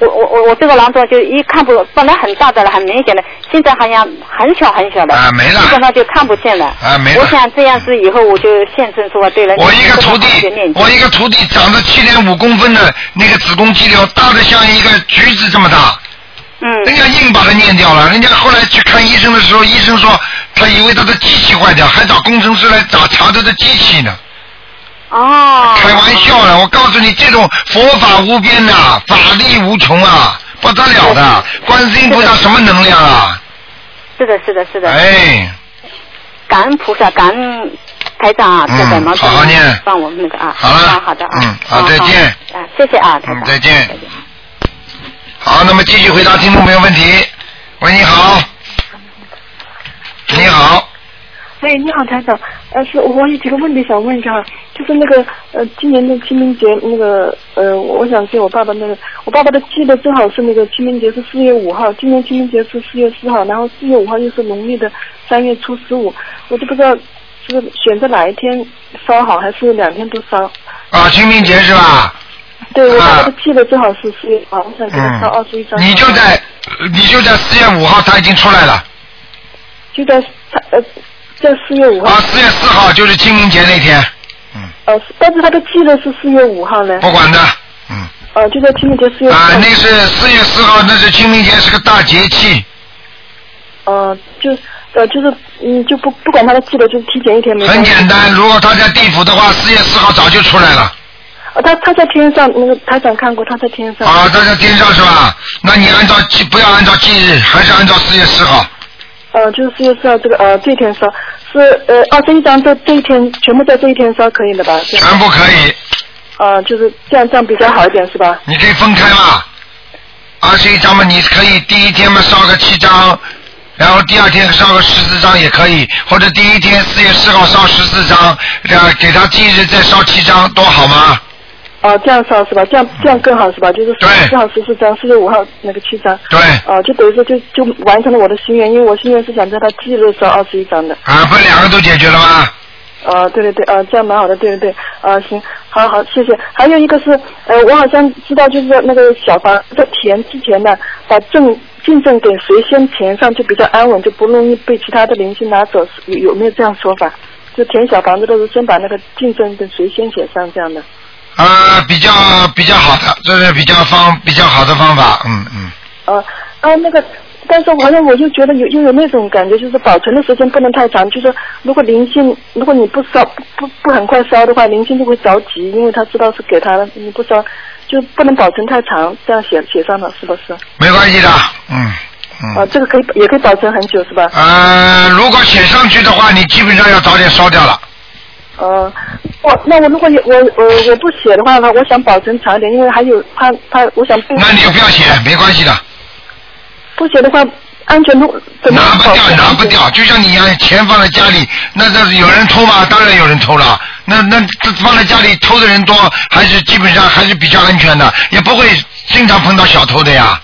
我我我我这个囊肿就一看不，本来很大的了，很明显的，现在好像很小很小的，啊没了基本上就看不见了。啊没了我想这样子以后我就现身说法。对了，我一个徒弟我一个徒弟长着七点五公分的那个子宫肌瘤，大的像一个橘子这么大。嗯。人家硬把它念掉了，人家后来去看医生的时候，医生说他以为他的机器坏掉，还找工程师来找查他的机器呢。哦。开玩笑呢，我告诉你，这种佛法无边呐、法力无穷啊，不得了的。观世音菩萨什么能量啊？是的，是的，是的。哎。感恩菩萨，感恩台长啊，好好念帮我们那个啊。好了啊好的啊。嗯好再见啊，谢谢啊，台嗯，长。再见。好，那么继续回答听众朋友问题。喂，你好。你好，哎，你好，台长，呃，是我有几个问题想问一下，就是那个呃，今年的清明节那个呃，我想给我爸爸那个，我爸爸的记得正好是那个清明节是四月五号，今年清明节是四月四号，然后四月五号又是农历的三月初十五，我就不知道是选择哪一天烧好，还是两天都烧。啊，清明节是吧？对，我爸爸的记得正好是四月我想给他烧二十一张。嗯你就在你就在四月五号，他已经出来了。就在他呃，在四月五号。啊，四月四号就是清明节那天，嗯呃，但是他的记得是四月五号呢。不管的。嗯呃，就在清明节四月。啊，那是四月四号，那是清明节，是个大节气。呃，就呃就是嗯就不不管他的记得，就是提前一天没。很简单，如果他在地府的话，四月四号早就出来了。呃，他他在天上，那个台长看过，他在天上。啊，他在天上是吧？那你按照记，不要按照忌日，还是按照四月四号。呃，就是四月四号这个呃这一天烧，是呃二十一张这这一天全部在这一天烧可以的吧？全部可以。呃，就是这样这样比较好一点是吧？你可以分开嘛，二十一张嘛，你可以第一天嘛烧个七张，然后第二天烧个十四张也可以，或者第一天四月四号烧十四张，呃，给他忌日再烧七张，多好吗？哦、这样烧是吧？这样这样更好是吧？就是十四号十四张，四月五号那个七张。对。哦、就等于说就就完成了我的心愿，因为我心愿是想在他忌日烧二十一张的。啊，不两个都解决了吗？呃，对对对，呃，这样蛮好的，对对对，呃，行，好好，谢谢。还有一个是，呃，我好像知道，就是说那个小房在填之前呢，把证进证给谁先填上就比较安稳，就不容易被其他的邻居拿走，有有没有这样说法？就填小房子的时候先把那个进证跟谁先写上这样的。啊，比较比较好的，这是比较方比较好的方法，嗯嗯。呃啊，那个，但是好像我就觉得有又有那种感觉，就是保存的时间不能太长，就是如果灵性，如果你不烧不不不很快烧的话，灵性就会着急，因为他知道是给他的，你不烧就不能保存太长，这样写写上了是不是？没关系的，嗯嗯。啊，这个可以也可以保存很久是吧？呃，如果写上去的话，你基本上要早点烧掉了。呃，我那我如果有我我我不写的话呢，我想保存长一点，因为还有怕怕，我想备。那你就不要写，没关系的。不写的话，安全度怎么拿不掉，拿不掉，就像你一样，钱放在家里，那那有人偷吗？当然有人偷了。那那这放在家里偷的人多，还是基本上还是比较安全的，也不会经常碰到小偷的呀。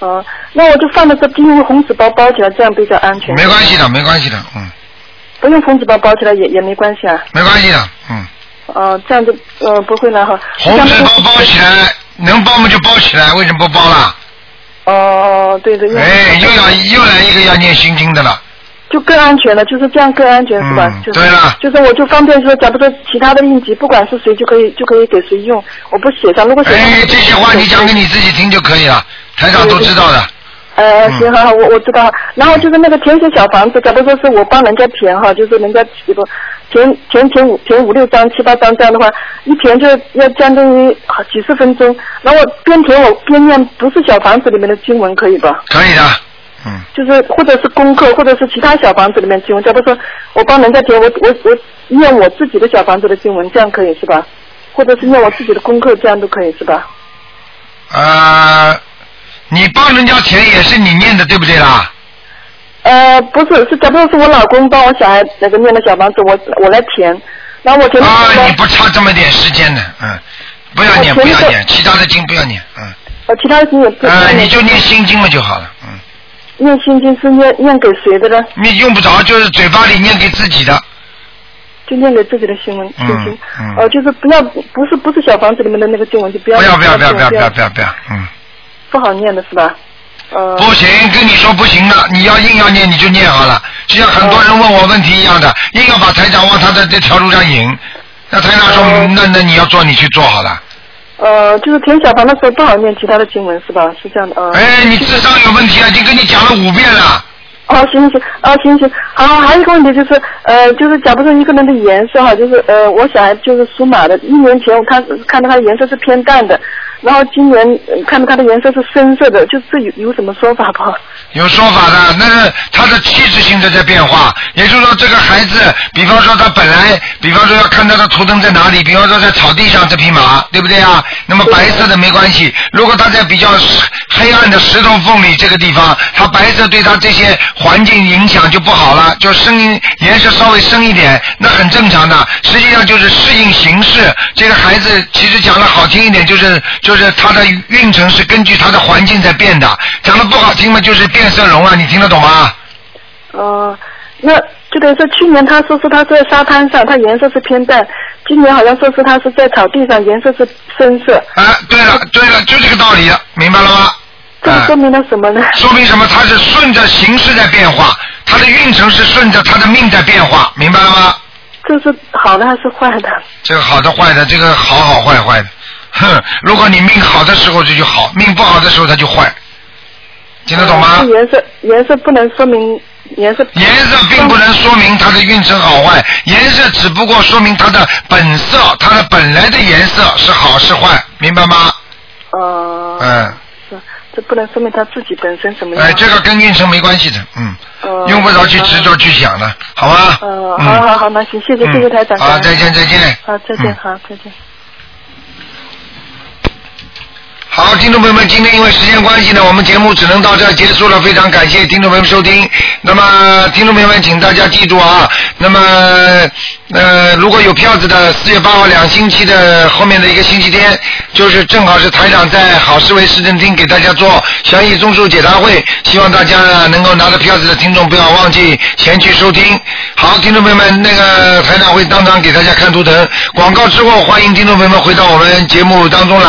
呃，那我就放在这，用红纸包包起来，这样比较安全。没关系的，没关系的，嗯，不用红纸包包起来也也没关系啊。没关系的，嗯。呃，这样就呃不会了哈。红纸包包起来，能包吗就包起来，为什么不包了？哦、对对。因为哎，又要又来一个要念心经的了。就更安全了，就是这样更安全是吧？嗯就是对了就是我就方便说，假如说其他的应急，不管是谁就可以就可以给谁用，我不写上，如果写上。哎，这些话你讲给你自己听就可以了，台长都知道的。呃，行，好好，我我知道。然后就是那个填写小房子，假如说是我帮人家填哈，就是人家这个填填填五填五六张七八张这样的话，一填就要将近于好几十分钟。然后我边填我边念，不是小房子里面的经文，可以吧？可以的，嗯就是或者是功课，或者是其他小房子里面经文。假如说我帮人家填，我我我念我自己的小房子的经文，这样可以是吧？或者是念我自己的功课，这样都可以是吧？呃，你帮人家填也是你念的，对不对啦？呃，不是，是假如说是我老公帮我小孩那个念的小房子，我我来填，然后我填的啊，你不差这么点时间的，嗯，不要念，不要念，其他的经不要念，嗯，呃，其他的经也不呃，你就念心经嘛就好了，嗯，念心经是念念给谁的呢？你用不着，就是嘴巴里念给自己的，就念给自己的新闻心经，嗯。呃，就是不要不是不是小房子里面的那个经文，就不要不要不要。不要不要不要不要，嗯，不好念的是吧？呃，不行，跟你说不行的，你要硬要念你就念好了，就像很多人问我问题一样的，硬要把台长往他的这条路上引，那台长说，那那你要做你去做好了。呃，就是填小房的时候不好念其他的经文是吧？是这样的啊。哎，你智商有问题啊！已经跟你讲了五遍了。哦，行行，哦行行，好，还有一个问题就是，呃，就是假如说一个人的颜色哈，就是呃，我小孩就是属马的，一年前我看看到他的颜色是偏淡的，然后今年、看到它的颜色是深色的，就是有有什么说法不？有说法的，那是他的气质性在在变化。也就是说，这个孩子，比方说他本来，比方说要看他的图腾在哪里，比方说在草地上这匹马，对不对啊？那么白色的没关系。如果他在比较黑暗的石头缝里这个地方，他白色对他这些环境影响就不好了，就声音颜色稍微深一点，那很正常的。实际上就是适应形势。这个孩子其实讲的好听一点，就是就是它的运程是根据它的环境在变的。讲的不好听嘛，就是变色龙啊，你听得懂吗？呃，那就等于说去年他说是他在沙滩上，它颜色是偏淡，今年好像说是他是在草地上，颜色是深色。啊，对了对了，就这个道理了，明白了吗？这个说明了什么呢？说明什么？它是顺着形势在变化，它的运程是顺着它的命在变化，明白了吗？这是好的还是坏的？这个好的坏的，这个好好坏坏的，哼！如果你命好的时候这就好，命不好的时候它就坏，听得懂吗？呃颜色颜色不能说明颜色。颜色并不能说明它的运程好坏，颜色只不过说明它的本色，它的本来的颜色是好是坏，明白吗？呃，嗯，是，这不能说明他自己本身什么样。哎，这个跟运程没关系的，嗯，呃用不着去执着去想的，好吧？呃，嗯好好好，那行，谢谢谢谢台长。好，再见再见。好，再见，嗯好，再见。好，听众朋友们，今天因为时间关系呢，我们节目只能到这儿结束了。非常感谢听众朋友们收听。那么，听众朋友们，请大家记住啊，那么呃，如果有票子的，四月八号两星期的后面的一个星期天，就是正好是台长在好思维市政厅给大家做详细综述解答会，希望大家能够拿着票子的听众不要忘记前去收听。好，听众朋友们，那个台长会当场给大家看图腾。广告之后，欢迎听众朋友们回到我们节目当中来。